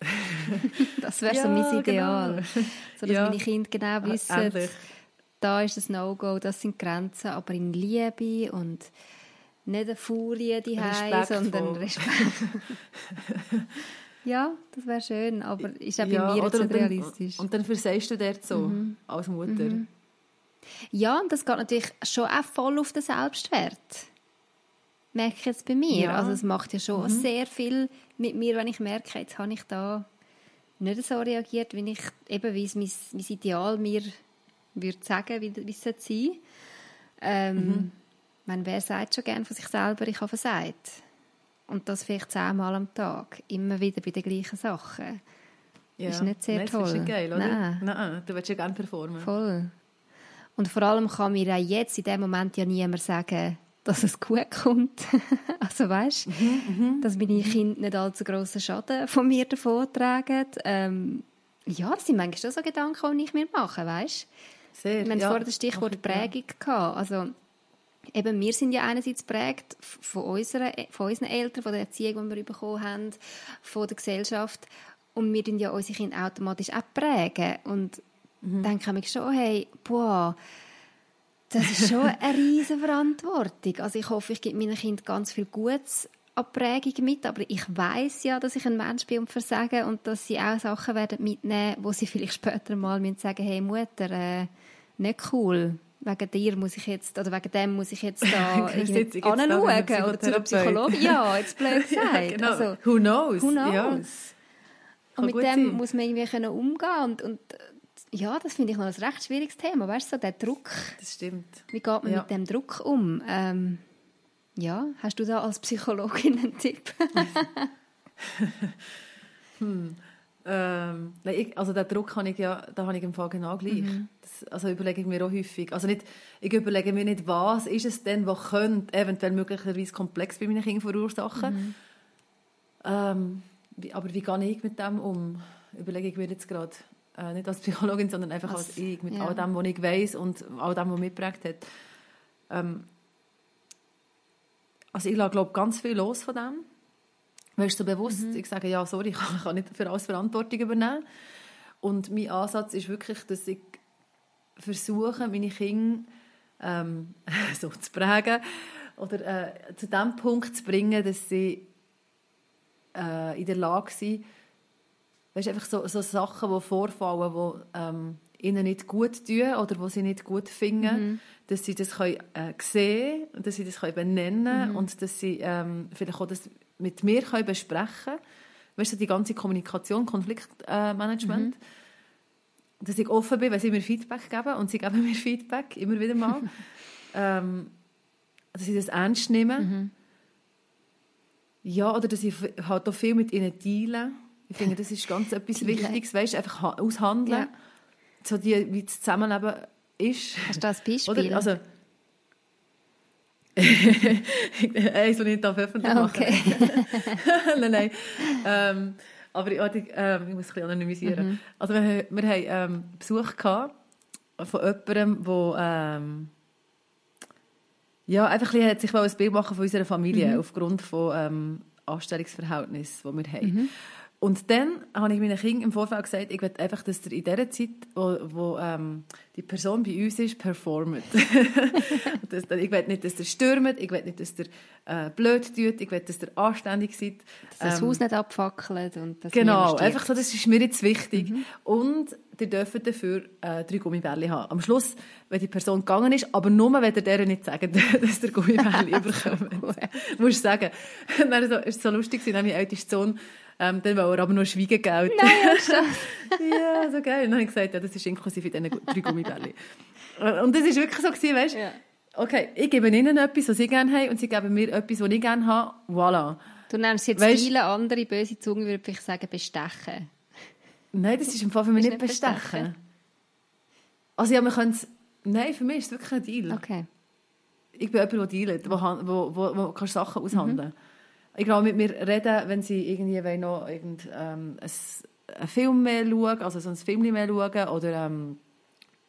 das wäre ja, so mein genau. Ideal. Genau. So, dass ja. meine Kinder genau wissen, Endlich. da ist das No-Go, das sind Grenzen, aber in Liebe und nicht eine Furie die sondern Respekt. ja, das wäre schön, aber ist auch bei ja, mir jetzt nicht realistisch. Und dann versagst du dort so, mhm. als Mutter. Mhm. Ja, und das geht natürlich schon auch voll auf den Selbstwert merke ich jetzt bei mir. Ja. Also es macht ja schon mhm. sehr viel mit mir, wenn ich merke, jetzt habe ich da nicht so reagiert, wie ich eben wie es mein, mein Ideal mir würde sagen, wie, wie es sein sollte. Ähm, mhm. wer sagt schon gerne von sich selber, ich habe versagt? Und das vielleicht zehnmal am Tag, immer wieder bei den gleichen Sachen. Ja. Ist nicht sehr Nein, toll. Das ist geil, oder? Nein. Nein, du willst ja gerne performen. Voll. Und vor allem kann mir auch jetzt in dem Moment ja niemand sagen, dass es gut kommt. also weißt, mhm, mhm, dass meine Kinder nicht allzu grossen Schaden von mir davon tragen. Ähm, ja, das sind manchmal schon so Gedanken, die ich mir mache, weißt? Sehr, wir haben ja, vorher das Stichwort Prägung gehabt. Also eben, wir sind ja einerseits prägt von, unserer, von unseren Eltern, von der Erziehung, die wir bekommen haben, von der Gesellschaft und wir tun ja unsere Kinder automatisch auch prägen und mhm. denke ich schon, hey, boah, das ist schon eine riesige Verantwortung. Also ich hoffe, ich gebe meinen Kindern ganz viel Gutes Abprägung mit, aber ich weiß ja, dass ich ein Mensch bin und versagen und dass sie auch Sachen werden mitnehmen, wo sie vielleicht später mal müssen sagen, hey Mutter, äh, nicht cool, wegen dir muss ich jetzt, oder wegen dem muss ich jetzt da anschauen oder zu einer Psychologin. Ja, jetzt blöd gesagt. ja, genau. also, who knows? Who knows? Ja. Und mit dem sein. muss man irgendwie können umgehen und, und ja, das finde ich noch ein recht schwieriges Thema, weißt du, so der Druck. Das stimmt. Wie geht man ja. mit dem Druck um? Ähm, ja, hast du da als Psychologin einen Tipp? hm. Ähm, ich, also den Druck habe ich ja, da habe ich im Fall genau gleich. Mhm. Das, also überlege ich mir auch häufig. Also nicht, ich überlege mir nicht, was ist es denn, was könnte eventuell möglicherweise komplex bei meinen Kindern verursachen. Mhm. Ähm, wie, aber wie gehe ich mit dem um? Überlege ich mir jetzt gerade. Äh, nicht als Psychologin, sondern einfach als, als ich, mit ja. all dem, was ich weiß und all dem, was mich geprägt hat. Ähm, also ich glaube ganz viel los von dem. Weißt du, so bewusst, mhm. ich sage, ja, sorry, ich kann, ich kann nicht für alles Verantwortung übernehmen. Und mein Ansatz ist wirklich, dass ich versuche, meine Kinder ähm, so zu prägen oder äh, zu dem Punkt zu bringen, dass sie äh, in der Lage sind, weißt, einfach so, so Sachen, die vorfallen, die ähm, ihnen nicht gut tun oder die sie nicht gut finden, mhm dass sie das können, äh, sehen können, dass sie das können benennen mhm. und dass sie ähm, vielleicht auch das mit mir können besprechen können. Weißt du, die ganze Kommunikation, Konfliktmanagement. Äh, mhm. Dass ich offen bin, wenn sie mir Feedback geben und sie geben mir Feedback, immer wieder mal. ähm, dass sie das ernst nehmen. Mhm. Ja, oder dass ich halt auch viel mit ihnen teile. Ich finde, das ist ganz etwas Wichtiges, weißt, einfach aushandeln. Ja. So die, wie das Zusammenleben ist. Hast du das Beispiel? Oder, also, Ich nicht öffentlich machen okay. nein, nein. Ähm, aber ich, ähm, ich muss ein bisschen anonymisieren. Mhm. Also wir, wir haben ähm, Besuch gehabt von jemandem, der ähm, ja, einfach ein hat sich ein Bild machen von unserer Familie mhm. aufgrund von ähm, Anstellungsverhältnissen, die wir haben. Mhm. Und dann habe ich meinen Kindern im Vorfeld gesagt, ich will einfach, dass ihr in dieser Zeit, wo, wo ähm, die Person bei uns ist, performt. das, ich will nicht, dass ihr stürmt, ich will nicht, dass ihr äh, blöd tut, ich will, dass ihr anständig seid. Dass das ähm, Haus nicht abfackelt und dass Genau, einfach so, das ist mir jetzt wichtig. Mhm. Und ihr dürft dafür äh, drei Gummibärli haben. Am Schluss, wenn die Person gegangen ist, aber nur, wenn ihr der nicht sagt, dass ihr Gummibärli überkommt. Musst du sagen. Dann so, ist so lustig, nämlich ältester Sohn ähm, dann war er aber nur Schweigegeld. Nein, ja, so geil. Und dann habe ich gesagt, ja, das ist inklusive diesen drei Gummibärchen. Und das war wirklich so, gewesen, weißt ja. Okay, ich gebe ihnen etwas, was sie gerne haben, und sie geben mir etwas, was ich gerne habe. Voilà. Du nennst jetzt weißt, viele andere böse Zungen, würde ich sagen, bestechen. Nein, das ist im Fall für mich nicht, nicht bestechen. bestechen. Also ja, wir können es... Nein, für mich ist es wirklich ein Deal. Okay. Ich bin jemand, der dealt, wo, wo, wo, wo kannst Sachen aushandeln mhm. Ich glaube, mit mir reden, wenn sie irgendwie noch irgend, ähm, einen Film mehr schauen, also so ein Film mehr schauen oder ähm,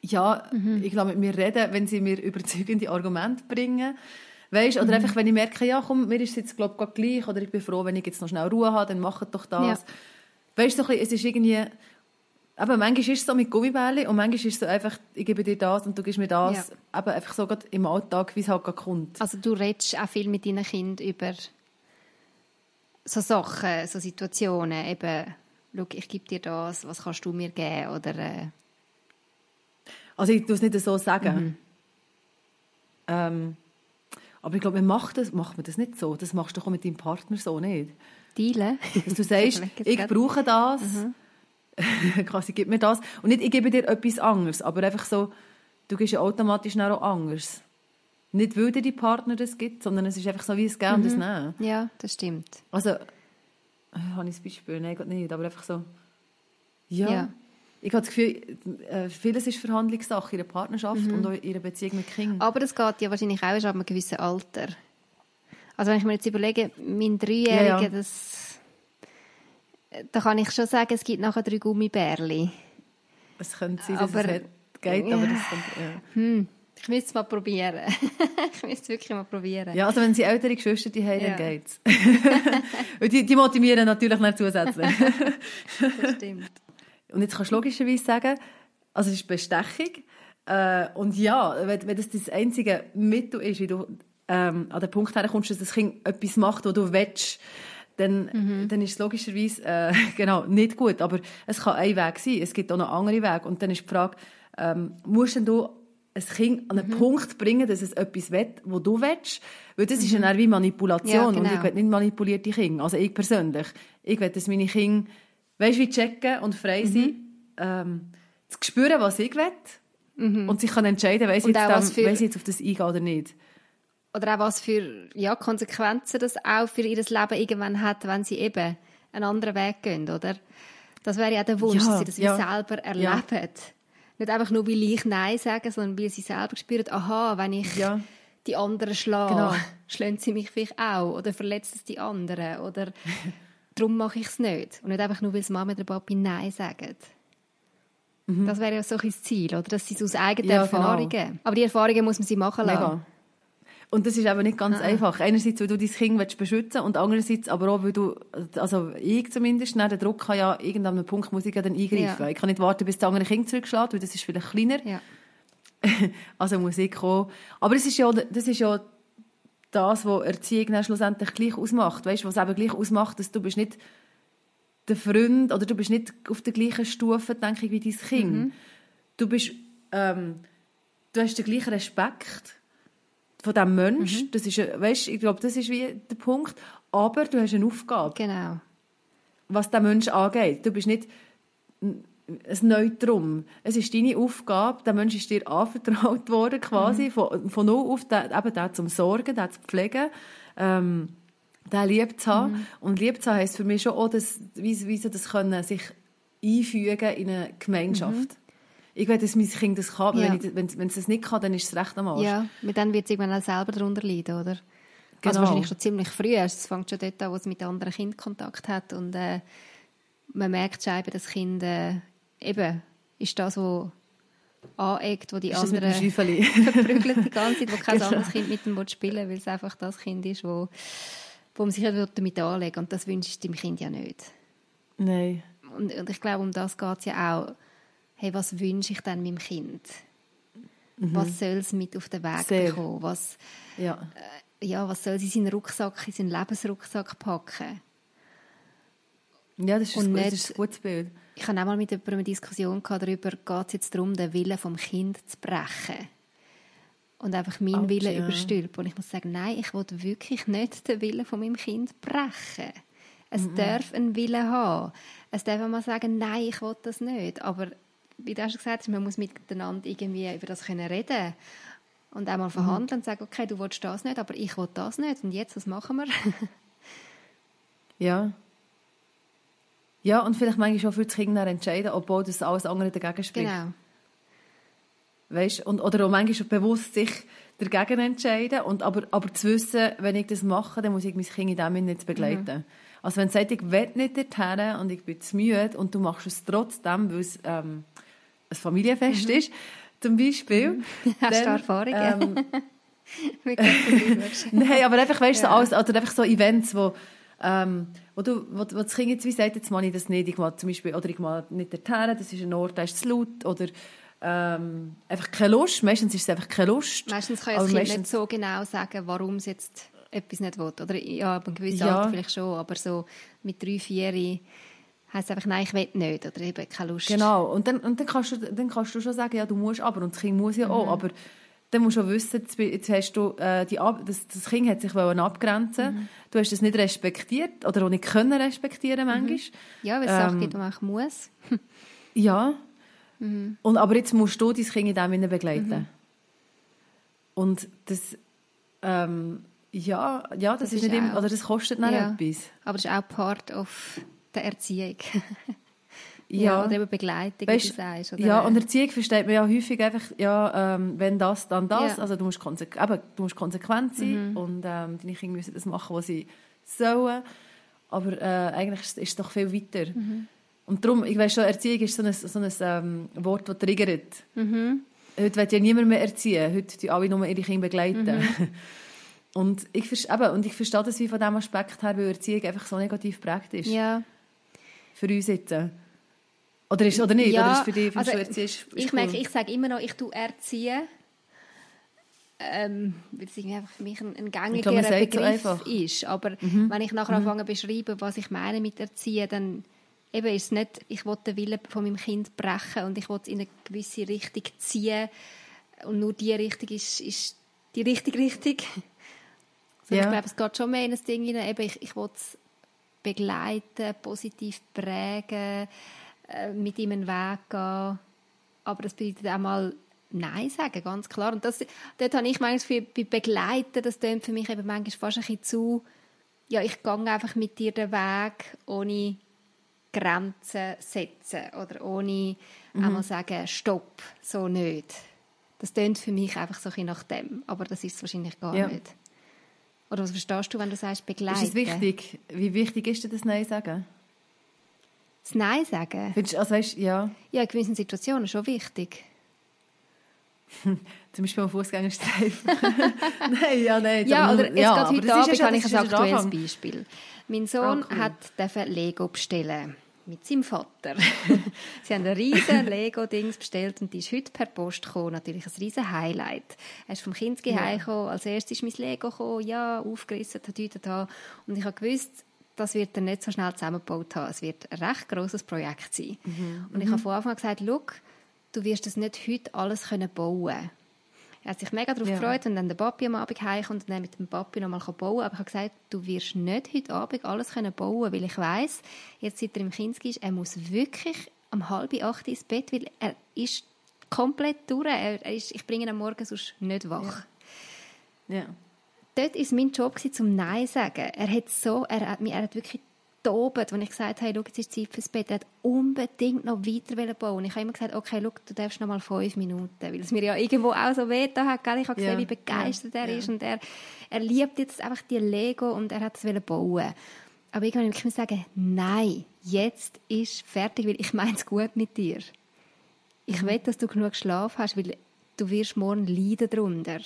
ja, mhm. ich glaube, mit mir reden, wenn sie mir überzeugende Argumente bringen. Weißt, oder mhm. einfach, wenn ich merke, ja, komm, mir ist es jetzt, glaube ich, gleich, oder ich bin froh, wenn ich jetzt noch schnell Ruhe habe, dann macht doch das. Ja. Weißt du, es ist irgendwie, aber manchmal ist es so mit Gummibärli und manchmal ist es so einfach, ich gebe dir das und du gibst mir das. Ja. Aber einfach so im Alltag, wie es halt kommt. Also du redest auch viel mit deinen Kindern über so Sachen, so Situationen, eben, schau, ich gebe dir das, was kannst du mir geben, oder... Äh... Also ich tue es nicht so sagen. Mhm. Ähm, aber ich glaube, man macht, das, macht man das nicht so. Das machst du doch auch mit deinem Partner so nicht. Dealen? Dass du sagst, ich brauche das, mhm. quasi gib mir das. Und nicht, ich gebe dir etwas anderes, aber einfach so, du gibst ja automatisch auch anderes. Nicht, weil die Partner das gibt, sondern es ist einfach so wie es Geben mhm. und das Nehmen. Ja, das stimmt. Also, äh, habe ich das Beispiel? Nein, Gott nicht, aber einfach so, ja. ja. Ich habe das Gefühl, äh, vieles ist Verhandlungssache in der Partnerschaft mhm. und auch in ihrer Beziehung mit Kindern. Aber das geht ja wahrscheinlich auch erst ab einem gewissen Alter. Also wenn ich mir jetzt überlege, mein Dreijähriger, ja, ja. das... Da kann ich schon sagen, es gibt nachher drei Gummibärli. Es könnte sein, dass aber, es geht, aber das kommt... Ja. Hm. Ich müsste es mal probieren. ich müsste es wirklich mal probieren. Ja, also wenn sie ältere Geschwister die haben, ja. dann geht's. die, die motivieren natürlich nicht zusätzlich. das stimmt. Und jetzt kannst du logischerweise sagen, Also es ist Bestechung. Äh, und ja, wenn, wenn das das einzige Mittel ist, wie du ähm, an den Punkt herkommst, dass das Kind etwas macht, was du willst, dann, mhm. dann ist es logischerweise äh, genau, nicht gut. Aber es kann ein Weg sein, es gibt auch noch andere Wege. Und dann ist die Frage, ähm, musst du ein Kind an einen mhm. Punkt bringen, dass es etwas will, wo du willst? Weil das mhm. ist ja dann wie Manipulation. Ja, genau. Und ich will nicht manipulierte Kinder. Also ich persönlich. Ich will, dass meine Kinder, weißt wie checken und frei mhm. sein, ähm, zu spüren, was ich will. Mhm. Und sich kann entscheiden, wenn sie, jetzt, für... auf das eingehen oder nicht oder auch was für ja, Konsequenzen das auch für ihr Leben irgendwann hat, wenn sie eben einen anderen Weg gehen, oder? Das wäre ja der Wunsch, ja, dass sie das ja. selber erleben. Nicht einfach nur, weil ich Nein sage, sondern weil sie selber spüren, aha, wenn ich ja. die anderen schlage, genau. schlagen sie mich vielleicht auch oder verletzt es die anderen oder darum mache ich es nicht. Und nicht einfach nur, weil es Mama oder Papi Nein sagen. Mhm. Das wäre ja so ein Ziel, oder? Das sind aus eigenen ja, genau. Erfahrungen. Genau. Aber die Erfahrungen muss man sie machen lassen. Mega. Und das ist aber nicht ganz ah. einfach. Einerseits, weil du dein Kind willst beschützen und andererseits aber auch, weil du, also ich zumindest, ne, der Druck kann ja irgendeinem Punkt muss ich ja dann eingreifen. Ja. Ich kann nicht warten, bis das andere Kind zurückschlägt, weil das ist vielleicht kleiner. Ja. also muss ich kommen. Aber es ist ja, das ist ja das, was Erziehung dann schlussendlich gleich ausmacht. Weißt du, was eben gleich ausmacht, dass du bist nicht der Freund oder du bist nicht auf der gleichen Stufe, denke ich, wie dein Kind. Mhm. Du bist, ähm, du hast den gleichen Respekt von diesem Mensch. Mhm. Das ist, weißt, ich glaube, das ist wie der Punkt. Aber du hast eine Aufgabe. Genau. Was der Mensch angeht. Du bist nicht ein Neutrum. Es ist deine Aufgabe. Der Mensch ist dir anvertraut worden, quasi, mhm. von, von null auf, den, eben den zum Sorgen, den zu pflegen. Ähm, den lieb zu haben. Mhm. Und lieb zu haben heisst für mich schon auch, dass, wie, wie sie das können, sich einfügen in eine Gemeinschaft. Mhm ich will, dass mein Kind das kann, ja. wenn, wenn, wenn es das nicht kann, dann ist es recht am Arsch. Ja, mit dann wird es irgendwann auch selber darunter leiden, oder? Also genau. Also wahrscheinlich schon ziemlich früh. Es fängt schon dort an, wo es mit anderen Kindern Kontakt hat und äh, man merkt schon, das Kind äh, eben ist das, was aneckt, wo die ist anderen verprügeln die ganze Zeit, wo kein genau. anderes Kind mit dem spielen will, weil es einfach das Kind ist, wo, wo man sich damit anlegen Und das wünscht dem Kind ja nicht. Nein. Und, und ich glaube, um das geht es ja auch hey, was wünsche ich denn meinem Kind? Mhm. Was soll es mit auf den Weg Sehr. bekommen? Was, ja. Äh, ja, was soll sie in seinen Rucksack, in seinen Lebensrucksack packen? Ja, das ist, ein, nicht, das ist ein gutes Bild. Ich habe auch mal mit jemandem eine Diskussion darüber, geht es jetzt darum, den Willen vom Kind zu brechen? Und einfach meinen okay, Willen überstülpen. Und ich muss sagen, nein, ich will wirklich nicht den Willen von meinem Kind brechen. Es mhm. darf einen Willen haben. Es darf mal sagen, nein, ich will das nicht. Aber wie du schon gesagt hast, man muss miteinander irgendwie über das können reden und auch mal mhm. verhandeln und sagen, okay, du willst das nicht, aber ich will das nicht und jetzt, was machen wir? ja. Ja, und vielleicht manchmal auch für das Kind entscheiden, obwohl das alles andere dagegen spricht. Genau. Weißt, und, oder auch manchmal bewusst sich dagegen entscheiden, und aber, aber zu wissen, wenn ich das mache, dann muss ich mein Kind in dem nicht begleiten. Mhm. Also wenn es sagt, ich will nicht dorthin und ich bin zu müde und du machst es trotzdem, weil es ähm, ein Familienfest mhm. ist, zum Beispiel. Mhm. Hast dann, du Erfahrungen? Ähm, Nein, aber einfach, weißt du, ja. so oder einfach so Events, wo, ähm, wo, du, wo, wo das Kind jetzt wie sagt, jetzt mache ich das nicht, ich mal zum Beispiel, oder ich mal nicht dorthin, das ist ein Ort, da ist es laut, oder ähm, einfach keine Lust, meistens ist es einfach keine Lust. Meistens kann das Kind meistens... nicht so genau sagen, warum es jetzt etwas nicht will, oder ja, ab einem gewissen ja. Alter vielleicht schon, aber so mit drei, vier heisst einfach, nein, ich will nicht oder ich habe keine Lust. Genau, und dann, und dann, kannst du, dann kannst du schon sagen, ja, du musst aber, und das Kind muss ja auch, mhm. aber dann musst du auch wissen, jetzt, hast du, äh, die Ab das, das Kind hat sich abgrenzen mhm. du hast es nicht respektiert oder auch nicht können respektieren manchmal. Mhm. Ja, weil es ähm, Sachen gibt, die man muss. ja, mhm. und, aber jetzt musst du dein Kind in dem Sinne begleiten. Mhm. Und das, ähm, ja, ja, das, das ist, nicht immer, oder das kostet noch ja. etwas. Aber das ist auch Part of der Erziehung. ja, ja, oder eben Begleitung, weißt, du sagst. Oder? Ja, und Erziehung versteht man ja häufig einfach, ja, ähm, wenn das, dann das. Ja. Also du musst, konsequ eben, du musst konsequent sein mhm. und ähm, deine Kinder müssen das machen, was sie sollen. Aber äh, eigentlich ist es doch viel weiter. Mhm. Und darum, ich weiss schon, Erziehung ist so ein, so ein ähm, Wort, das triggert. Mhm. Heute wird ja niemand mehr erziehen. Heute die alle nur ihre Kinder begleiten. Mhm. Und ich, eben, und ich verstehe das wie von diesem Aspekt her, weil Erziehung einfach so negativ geprägt ist. Ja für uns jetzt. Oder, ist, oder nicht? Ja, oder ist für dich also, ist, ich cool. merke, ich sage immer noch, ich tue erziehen. Ähm, weil es irgendwie einfach für mich ein, ein gängiger Begriff so ist. Aber mhm. wenn ich nachher mhm. anfange zu beschreiben, was ich meine mit erziehen, dann eben ist es nicht, ich will den Willen von meinem Kind brechen und ich will es in eine gewisse Richtung ziehen und nur die Richtung ist, ist die richtige Richtung. So, ja. Ich glaube, es geht schon mehr in das Ding rein. Eben, ich, ich will es begleiten, positiv prägen, äh, mit ihm einen Weg gehen. Aber das bedeutet auch mal Nein sagen, ganz klar. Und das, dort habe ich manchmal bei Begleiten, das klingt für mich eben manchmal fast ein bisschen zu, ja, ich gehe einfach mit dir den Weg, ohne Grenzen setzen oder ohne mhm. einmal sagen, stopp, so nicht. Das klingt für mich einfach so ein nach dem, aber das ist es wahrscheinlich gar ja. nicht. Oder was verstehst du, wenn du sagst, begleiten? Ist es wichtig? Wie wichtig ist dir das Nein sagen? Das Nein sagen? Findest, also weißt, ja. Ja, in gewissen Situationen schon wichtig. Zum Beispiel am Fußgängerstreifen. nein, ja, nein. Ja, oder jetzt ja, heute Abend habe ich ein aktuelles Beispiel. Mein Sohn oh, cool. hat Lego bestellen mit seinem Vater. Sie haben ein riesen Lego-Dings bestellt und die ist heute per Post gekommen. Natürlich ein riesen Highlight. Er ist vom Kind ja. gekommen. Als erstes ist mein Lego gekommen. Ja, aufgerissen, hat heute da. Und ich habe gewusst, das wird er nicht so schnell zusammengebaut haben. Es wird ein recht grosses Projekt sein. Mhm. Und ich habe mhm. von Anfang an gesagt, Look, du wirst das nicht heute alles können bauen er hat sich mega darauf ja. gefreut, wenn dann der Papi am Abend heimkommt und dann mit dem Papi noch mal bauen kann. Aber ich habe gesagt, du wirst nicht heute Abend alles können bauen weil ich weiß, jetzt seit er im Kinski ist, er muss wirklich um halb acht ins Bett, weil er ist komplett durch. Er ist, ich bringe ihn am Morgen sonst nicht wach. Ja. ja. Dort war mein Job, zum Nein zu sagen. Er hat so, er hat, er hat wirklich tobt, als ich gesagt habe, schau, jetzt ist Zeit fürs Bett. Er hat unbedingt noch weiter bauen. Ich habe immer gesagt, okay, schau, du darfst noch mal fünf Minuten, weil es mir ja irgendwo auch so weh hat. Ich habe gesehen, ja. wie begeistert ja. er ist und er, er liebt jetzt einfach die Lego und er hat es bauen. Aber irgendwann muss ich sagen, nein, jetzt ist fertig, weil ich meine es gut mit dir. Ich mhm. will, dass du genug Schlaf hast, weil du wirst morgen leiden darunter.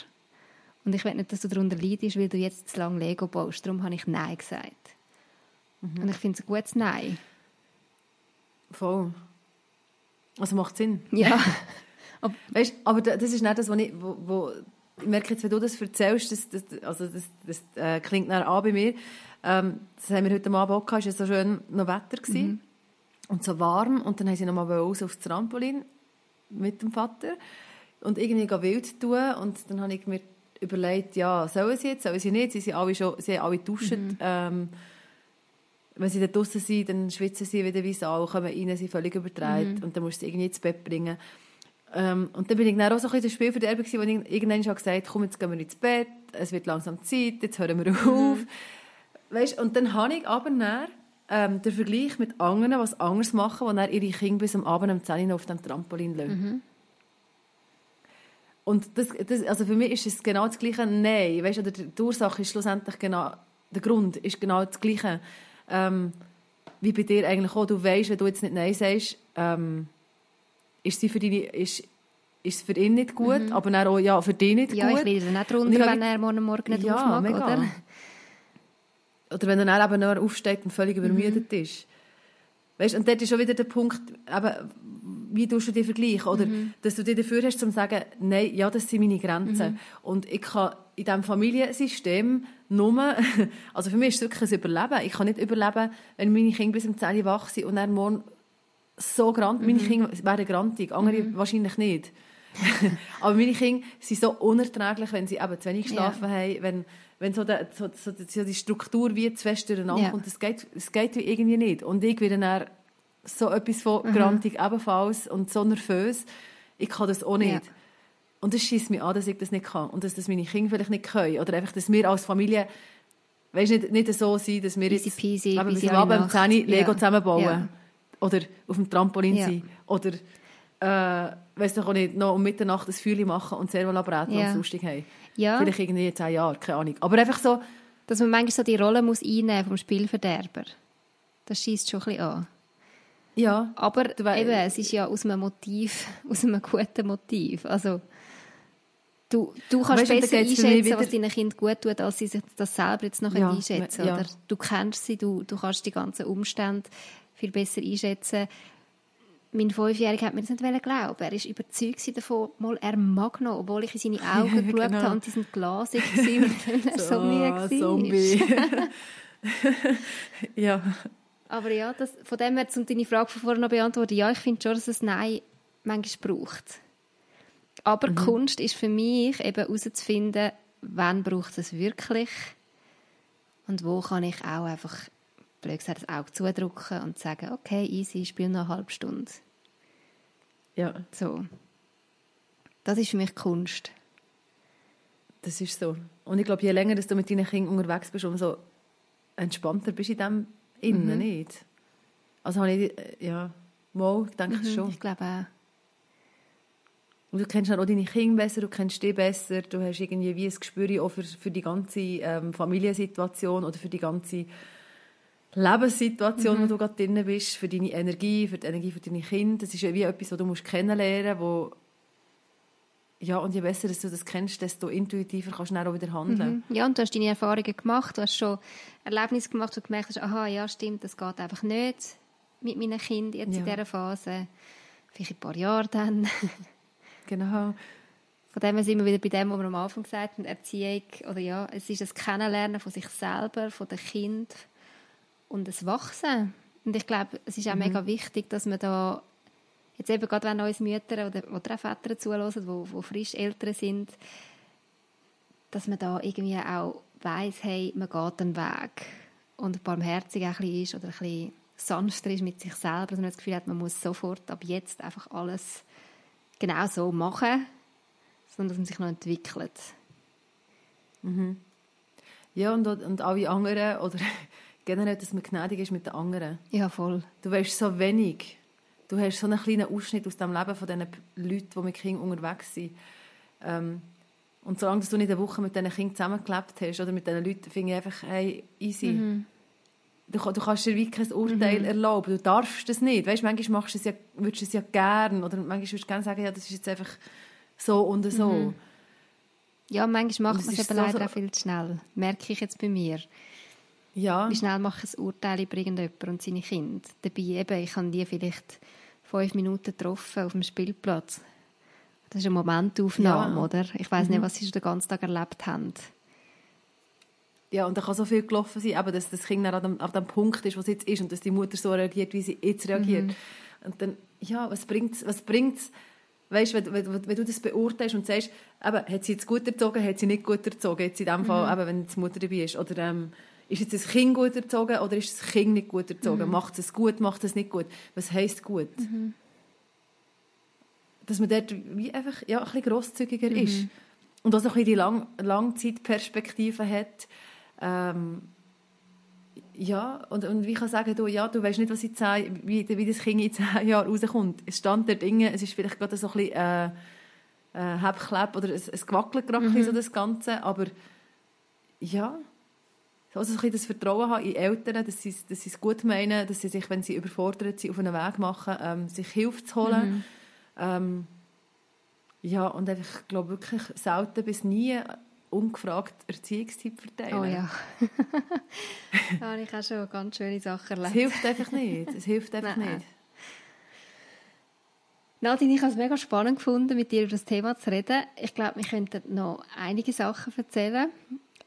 Und ich will nicht, dass du darunter leidest, weil du jetzt zu lange Lego baust. Darum habe ich Nein gesagt. Mhm. Und ich finde es ein gutes Nein. Voll. Also macht Sinn. Ja. aber, weißt, aber das ist nicht das, was ich, wo, wo ich merke jetzt, wenn du das erzählst, das, das, also das, das äh, klingt nach an bei mir. Ähm, das haben wir heute Abend auch gehabt, es war so schön noch Wetter mhm. und so warm und dann haben sie noch mal raus aufs Trampolin mit dem Vater und irgendwie wild tun und dann habe ich mir überlegt, ja, sollen sie jetzt, sollen sie nicht, sie sind alle schon, sie haben alle geduscht, mhm. ähm, wenn sie da draußen sind, dann schwitzen sie wieder wie Sau, kommen rein, sind völlig übertreibt mhm. und dann musst du sie irgendwie ins Bett bringen. Ähm, und dann bin ich dann auch so ein bisschen das Spiel verderben wo ich irgendwann schon gesagt habe, komm, jetzt gehen wir ins Bett, es wird langsam Zeit, jetzt hören wir mhm. auf. Weißt, und dann habe ich aber dann, ähm, den Vergleich mit anderen, was anders machen, die dann ihre Kinder bis am Abend um 10 Uhr auf dem Trampolin lassen. Mhm. Und das, das, also für mich ist es genau das Gleiche Nein. Weißt, oder die Ursache ist schlussendlich genau, der Grund ist genau das Gleiche ähm, wie bei dir eigentlich auch, du weißt, wenn du jetzt nicht Nein sagst, ähm, ist sie für deine, ist, ist es für ihn nicht gut, mhm. aber dann auch ja, für dich nicht ja, gut. Ja, ich leide nicht runter, wenn er morgen, morgen nicht ja, aufmacht, mega. oder? Oder wenn er dann eben noch aufsteht und völlig übermüdet mhm. ist. Weißt, und dort ist schon wieder der Punkt, eben, wie tust du dich vergleichen? Oder mhm. dass du dich dafür hast, um zu sagen, nein, ja, das sind meine Grenzen. Mhm. Und ich kann in diesem Familiensystem nur, also für mich ist es wirklich ein Überleben. Ich kann nicht überleben, wenn meine Kinder bis um 10 Uhr wach sind und dann morgen so grand, mhm. meine Kinder wären grantig, andere mhm. wahrscheinlich nicht. Aber meine Kinder sind so unerträglich, wenn sie eben zu wenig geschlafen ja. haben, wenn, wenn so, der, so, so, die Struktur wie zu fest durcheinander ja. kommt, das geht, das geht irgendwie nicht. Und ich werde dann so etwas von mhm. grantig ebenfalls und so nervös, ich kann das auch nicht. Ja. Und es schießt mich an, dass ich das nicht kann. Und dass das meine Kinder vielleicht nicht können. Oder einfach, dass wir als Familie, weißt, nicht, nicht so sind, dass wir jetzt peasy, eben, bis Abend um 10 Lego ja. zusammenbauen. Ja. Oder auf dem Trampolin ja. sein. Oder, äh, weiss doch auch nicht, noch um Mitternacht ein Feuer machen und sehr wohl abreden ja. und lustig haben. Ja. Vielleicht irgendwie in 10 Jahren, keine Ahnung. Aber einfach so... Dass man manchmal so die Rolle muss einnehmen vom Spielverderber. Das schießt schon ein bisschen an. Ja. Aber eben, es ist ja aus einem Motiv, aus einem guten Motiv. Also, Du, du kannst weißt, besser einschätzen, was deinen Kind gut tut, als sie sich das selber jetzt noch ja, einschätzen ja. oder Du kennst sie, du, du kannst die ganzen Umstände viel besser einschätzen. mein Fünfjähriger hat mir das nicht glauben. Er war überzeugt davon, mal er mag noch, obwohl ich in seine Augen geschaut genau. habe und sie sind glasig und er so, so müde war. Zombie. ja. Aber ja, das, von dem her, um deine Frage von vorhin noch beantworten, ja, ich finde schon, dass es Nein manchmal braucht. Aber mhm. Kunst ist für mich eben herauszufinden, wann braucht es wirklich und wo kann ich auch einfach, blöd gesagt, das Auge zudrücken und sagen, okay, easy, ich spiele noch eine halbe Stunde. Ja. So. Das ist für mich Kunst. Das ist so. Und ich glaube, je länger dass du mit deinen Kindern unterwegs bist, umso entspannter bist du in dem Innen, mhm. nicht? Also habe ich, äh, ja, mal, ich denke mhm, schon. Ich glaube auch. Und du kennst auch deine Kinder besser, du kennst dich besser, du hast irgendwie wie ein Gespür auch für, für die ganze ähm, Familiensituation oder für die ganze Lebenssituation, mhm. wo du gerade drin bist, für deine Energie, für die Energie für deine Kinder. Das ist ja wie etwas, was du musst kennenlernen musst, ja, und je besser dass du das kennst, desto intuitiver kannst du auch wieder handeln. Mhm. Ja, und du hast deine Erfahrungen gemacht, du hast schon Erlebnisse gemacht, wo du gemerkt hast, aha, ja, stimmt, das geht einfach nicht mit meinen Kindern jetzt ja. in dieser Phase. Vielleicht ein paar Jahre dann. genau. Von dem her sind wir wieder bei dem, was wir am Anfang gesagt haben, Erziehung, oder ja, es ist das Kennenlernen von sich selber, von dem Kind und das Wachsen. Und ich glaube, es ist auch mhm. mega wichtig, dass man da jetzt eben gerade wenn uns Mütter oder, oder auch Väter zuhören, die, die frisch Eltern sind, dass man da irgendwie auch weiss, hey, man geht einen Weg und barmherzig ein bisschen ist oder ein bisschen sanfter ist mit sich selber, dass man das Gefühl hat, man muss sofort ab jetzt einfach alles genau so machen, sondern dass man sich noch entwickelt. Mhm. Ja, und, und alle anderen, oder generell, dass man gnädig ist mit den anderen. Ja, voll. Du weißt so wenig du hast so einen kleinen Ausschnitt aus dem Leben von diesen Leuten, die mit Kindern unterwegs sind. Ähm, und solange du nicht eine Woche mit diesen Kindern zusammengelebt hast oder mit diesen Leuten, finde ich einfach, hey, easy. Mhm. Du, du, kannst dir wie kein Urteil mhm. erlauben. Du darfst das nicht. Weißt, manchmal machst du es ja, würdest du es ja gern oder manchmal würdest du gerne sagen, ja, das ist jetzt einfach so und so. Mhm. Ja, manchmal macht man es eben so leider so auch viel zu schnell. Merke ich jetzt bei mir. Ja. Wie schnell mache ich ein Urteil über irgendjemanden und seine Kinder. Dabei eben, ich habe die vielleicht fünf Minuten getroffen auf dem Spielplatz. Das ist eine Momentaufnahme, ja. oder? Ich weiß mhm. nicht, was sie schon den ganzen Tag erlebt haben. Ja, und da kann so viel gelaufen sein, aber dass das Kind an dem, an dem Punkt ist, wo es jetzt ist und dass die Mutter so reagiert, wie sie jetzt reagiert. Mhm. Und dann, ja, was bringt es, was bringt's, weißt, wenn, wenn, wenn, du das beurteilst und sagst, eben, hat sie jetzt gut erzogen, hat sie nicht gut erzogen, jetzt in dem Fall, mhm. eben, wenn die Mutter dabei ist, oder ähm, ist jetzt das Kind gut erzogen oder ist das Kind nicht gut erzogen? Mhm. Macht es gut, macht es nicht gut? Was heisst gut? Mhm. Dass man dort wie einfach ja, ein bisschen grosszügiger mhm. ist. Und auch so ein bisschen die Lang Langzeitperspektive hat. Ähm, ja, und, und wie kann sagen, du, ja, du weißt nicht, was in zehn, wie, wie das Kind in zehn Jahren rauskommt. Es stand dort Dinge, es ist vielleicht gerade so ein bisschen äh, äh, Hebkleb oder es, es gewackelt gerade mhm. so das Ganze, aber ja, also ein bisschen das Vertrauen haben in Eltern, dass sie, dass sie es gut meinen, dass sie sich, wenn sie überfordert sind, auf einen Weg machen, ähm, sich Hilfe zu holen. Mhm. Ähm, ja, und einfach, ich glaube wirklich selten bis nie ungefragt Erziehungstipp verteilen. Oh ja. habe ich auch schon ganz schöne Sachen erlebt. Es hilft einfach nicht. Es hilft einfach nicht. Nadine, ich habe es mega spannend gefunden, mit dir über das Thema zu reden. Ich glaube, wir könnten noch einige Sachen erzählen.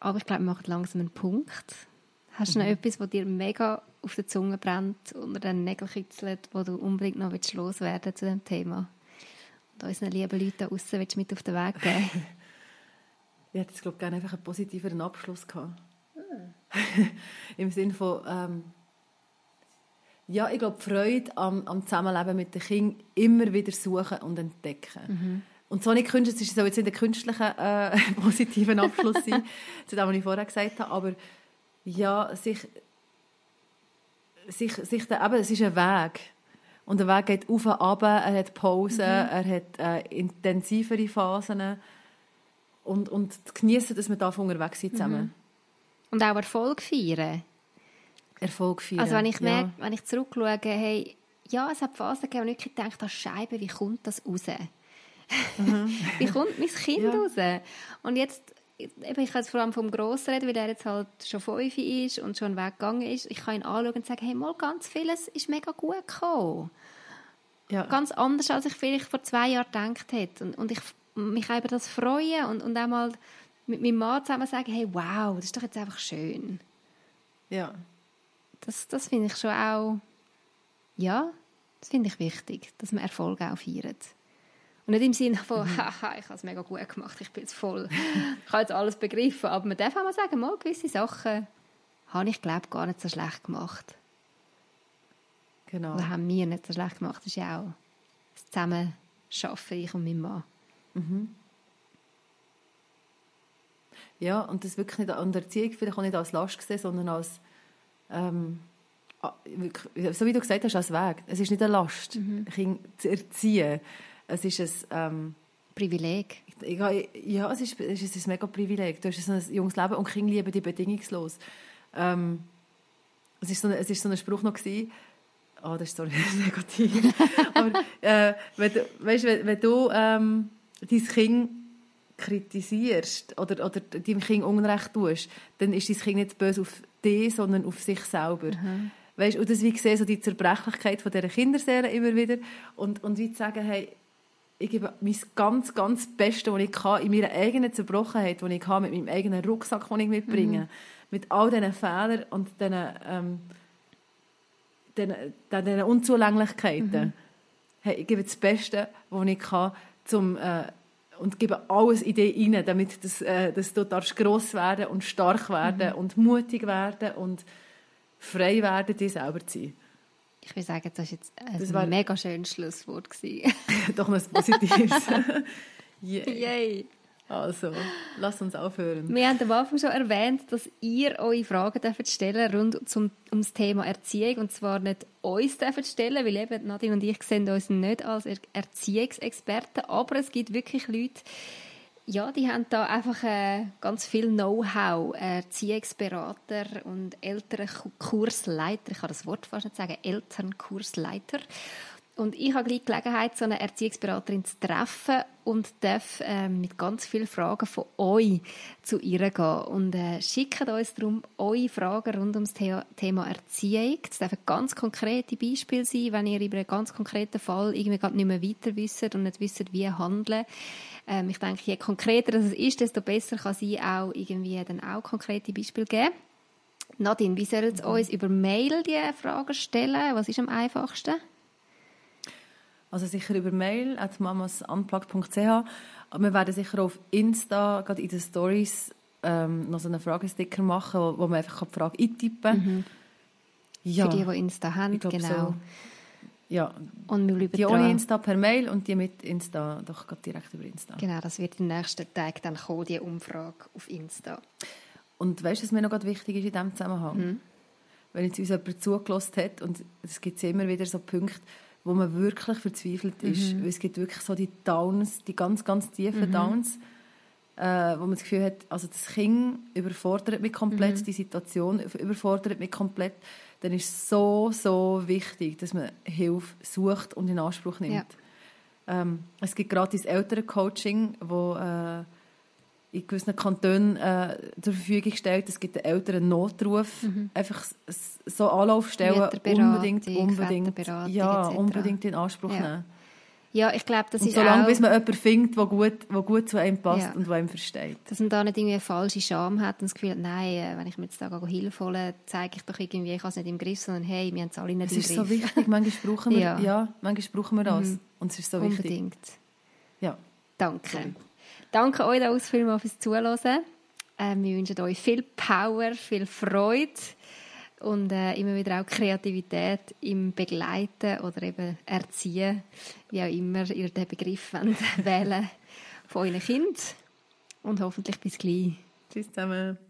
Aber ich glaube, wir machen langsam einen Punkt. Hast du mhm. noch etwas, was dir mega auf der Zunge brennt, unter den Nägeln kitzelt, wo du unbedingt noch loswerden zu dem Thema? Und unseren lieben Leuten da draussen willst du mit auf den Weg geben? ich hätte jetzt, glaube gerne einfach einen positiveren Abschluss gehabt. Im Sinne von, ähm, ja, ich glaube, Freude am, am Zusammenleben mit den Kindern immer wieder suchen und entdecken. Mhm. Und so nicht künstlich, es soll jetzt nicht ein künstlicher, äh, positiven Abschluss sein, zu dem, was ich vorher gesagt habe, aber ja, sich, sich, sich da, eben, es ist ein Weg. Und der Weg geht auf und ab, er hat Pausen, mhm. er hat äh, intensivere Phasen. Und, und genießen, dass wir da unterwegs sind zusammen. Mhm. Und auch Erfolg feiern. Erfolg feiern, Also wenn ich merke, wenn ich zurückschaue, hey, ja, es hat Phasen gegeben, wo ich gedacht habe, Scheibe, wie kommt das raus? Mhm. Wie kommt mein Kind ja. raus? Und jetzt, eben, ich kann jetzt vor allem vom Grossen reden, weil er jetzt halt schon fünf ist und schon weggegangen ist. Ich kann ihn anschauen und sagen, hey, mal ganz vieles ist mega gut gekommen. ja. ganz anders, als ich vielleicht vor zwei Jahren gedacht hätte. Und, und ich mich über das freuen und, und auch mal mit meinem Mann zusammen sagen, hey, wow, das ist doch jetzt einfach schön. Ja. Das, das finde ich schon auch, ja, das finde ich wichtig, dass man Erfolg auch feiert. Und nicht im Sinne von, mhm. haha, ich habe es mega gut gemacht, ich bin jetzt voll, ich habe jetzt alles begriffen. Aber man darf auch mal sagen, mal gewisse Sachen habe ich, glaube gar nicht so schlecht gemacht. Genau. Oder haben wir nicht so schlecht gemacht. Das ist ja auch das Zusammenschaffen, ich und mein Mann. Mhm. Ja, und das wirklich nicht an der Erziehung vielleicht auch nicht als Last gesehen, sondern als, ähm, so wie du gesagt hast, als Weg. Es ist nicht eine Last, mhm. Kinder zu erziehen. Es ist ein... Ähm, Privileg. Ja, ja es, ist, es ist ein mega Privileg. Du hast ein junges Leben und Kinder lieben dich bedingungslos. Ähm, es war so, ein, so ein Spruch noch, gewesen, oh, das ist so negativ. Aber äh, wenn, du, weißt, wenn, wenn du ähm, dein Kind kritisierst oder, oder deinem Kind Unrecht tust, dann ist dein Kind nicht böse auf dich, sondern auf sich selber. Mhm. Weißt, und das wie gesehen, so die Zerbrechlichkeit von dieser Kinderseele immer wieder und, und wie zu sagen, hey, ich gebe mein ganz, ganz Bestes, was ich kann, in meiner eigenen Zerbrochenheit, die ich habe, mit meinem eigenen Rucksack, den ich mitbringe, mhm. mit all diesen Fehlern und diesen, ähm, diesen, diesen Unzulänglichkeiten. Mhm. Hey, ich gebe das Beste, was ich kann, zum, äh, und gebe alles in dich rein, damit das, äh, dass du gross werden und stark werden mhm. und mutig werden und frei werden, dir selber zu sein. Ich würde sagen, das war jetzt ein das war... mega schönes Schlusswort. Doch noch ein positives. Yay. Yay. Also, lass uns aufhören. Wir haben am Anfang schon erwähnt, dass ihr eure Fragen dürft stellen rund zum, um das Thema Erziehung. Und zwar nicht uns dürft stellen, weil eben Nadine und ich sehen uns nicht als Erziehungsexperten. Aber es gibt wirklich Leute, ja, die haben da einfach äh, ganz viel Know-how. Erziehungsberater und Elternkursleiter. Ich kann das Wort fast nicht sagen. Elternkursleiter. Und ich habe gleich Gelegenheit, so eine Erziehungsberaterin zu treffen und darf äh, mit ganz vielen Fragen von euch zu ihr gehen. Und äh, schickt uns darum eure Fragen rund ums The Thema Erziehung. Das dürfen ganz konkrete Beispiele sein, wenn ihr über einen ganz konkreten Fall irgendwie nicht mehr weiter wisst und nicht wisst, wie handeln. Ähm, ich denke, je konkreter es ist, desto besser kann sie auch irgendwie dann auch konkrete Beispiele geben. Nadine, wie sollen Sie mhm. uns über Mail die Fragen stellen? Was ist am einfachsten? Also sicher über Mail at mamasunplugged.ch. Wir werden sicher auf Insta, gerade in den Stories, ähm, noch so einen Fragesticker machen, wo, wo man einfach die Frage eintippen kann. Mhm. Ja. Für die, die Insta haben, genau. So. Ja, und wir die ohne Insta per Mail und die mit Insta doch direkt über Insta. Genau, das wird den nächsten Tagen dann kommen, die Umfrage auf Insta. Und weißt du, was mir noch wichtig ist in diesem Zusammenhang? Mhm. Wenn jetzt uns jemand zugelassen hat, und es gibt immer wieder so Punkte, wo man wirklich verzweifelt ist. Mhm. es gibt wirklich so die Downs, die ganz, ganz tiefen mhm. Downs, äh, wo man das Gefühl hat, also das Kind überfordert mich komplett, mhm. die Situation überfordert mich komplett. Dann ist es so, so wichtig, dass man Hilfe sucht und in Anspruch nimmt. Ja. Ähm, es gibt gratis Elterncoaching, wo äh, in gewissen Kantonen äh, zur Verfügung stellt. Es gibt einen älteren Notruf. Mhm. Einfach so Anlaufstellen unbedingt, unbedingt, ja, unbedingt in Anspruch ja. nehmen. Ja, ich glaube, das und ist solange auch... bis man jemanden findet, der gut, gut zu einem passt ja. und der einem versteht. Dass man da nicht irgendwie eine falsche Scham hat und das Gefühl hat, nein, äh, wenn ich mir jetzt da Hilfe hole, zeige ich doch irgendwie, ich habe es nicht im Griff, sondern hey, wir haben es alle nicht es im Griff. Es ist so wichtig, manchmal brauchen wir, ja. ja manchmal brauchen wir das. Mhm. Und es ist so wichtig. Unbedingt. Ja. Danke. Sorry. Danke euch auch vielmals fürs Zuhören. Äh, wir wünschen euch viel Power, viel Freude und äh, immer wieder auch Kreativität im Begleiten oder eben Erziehen, wie auch immer ihr den Begriff wählen von euren Kind. Und hoffentlich bis gleich. Tschüss zusammen.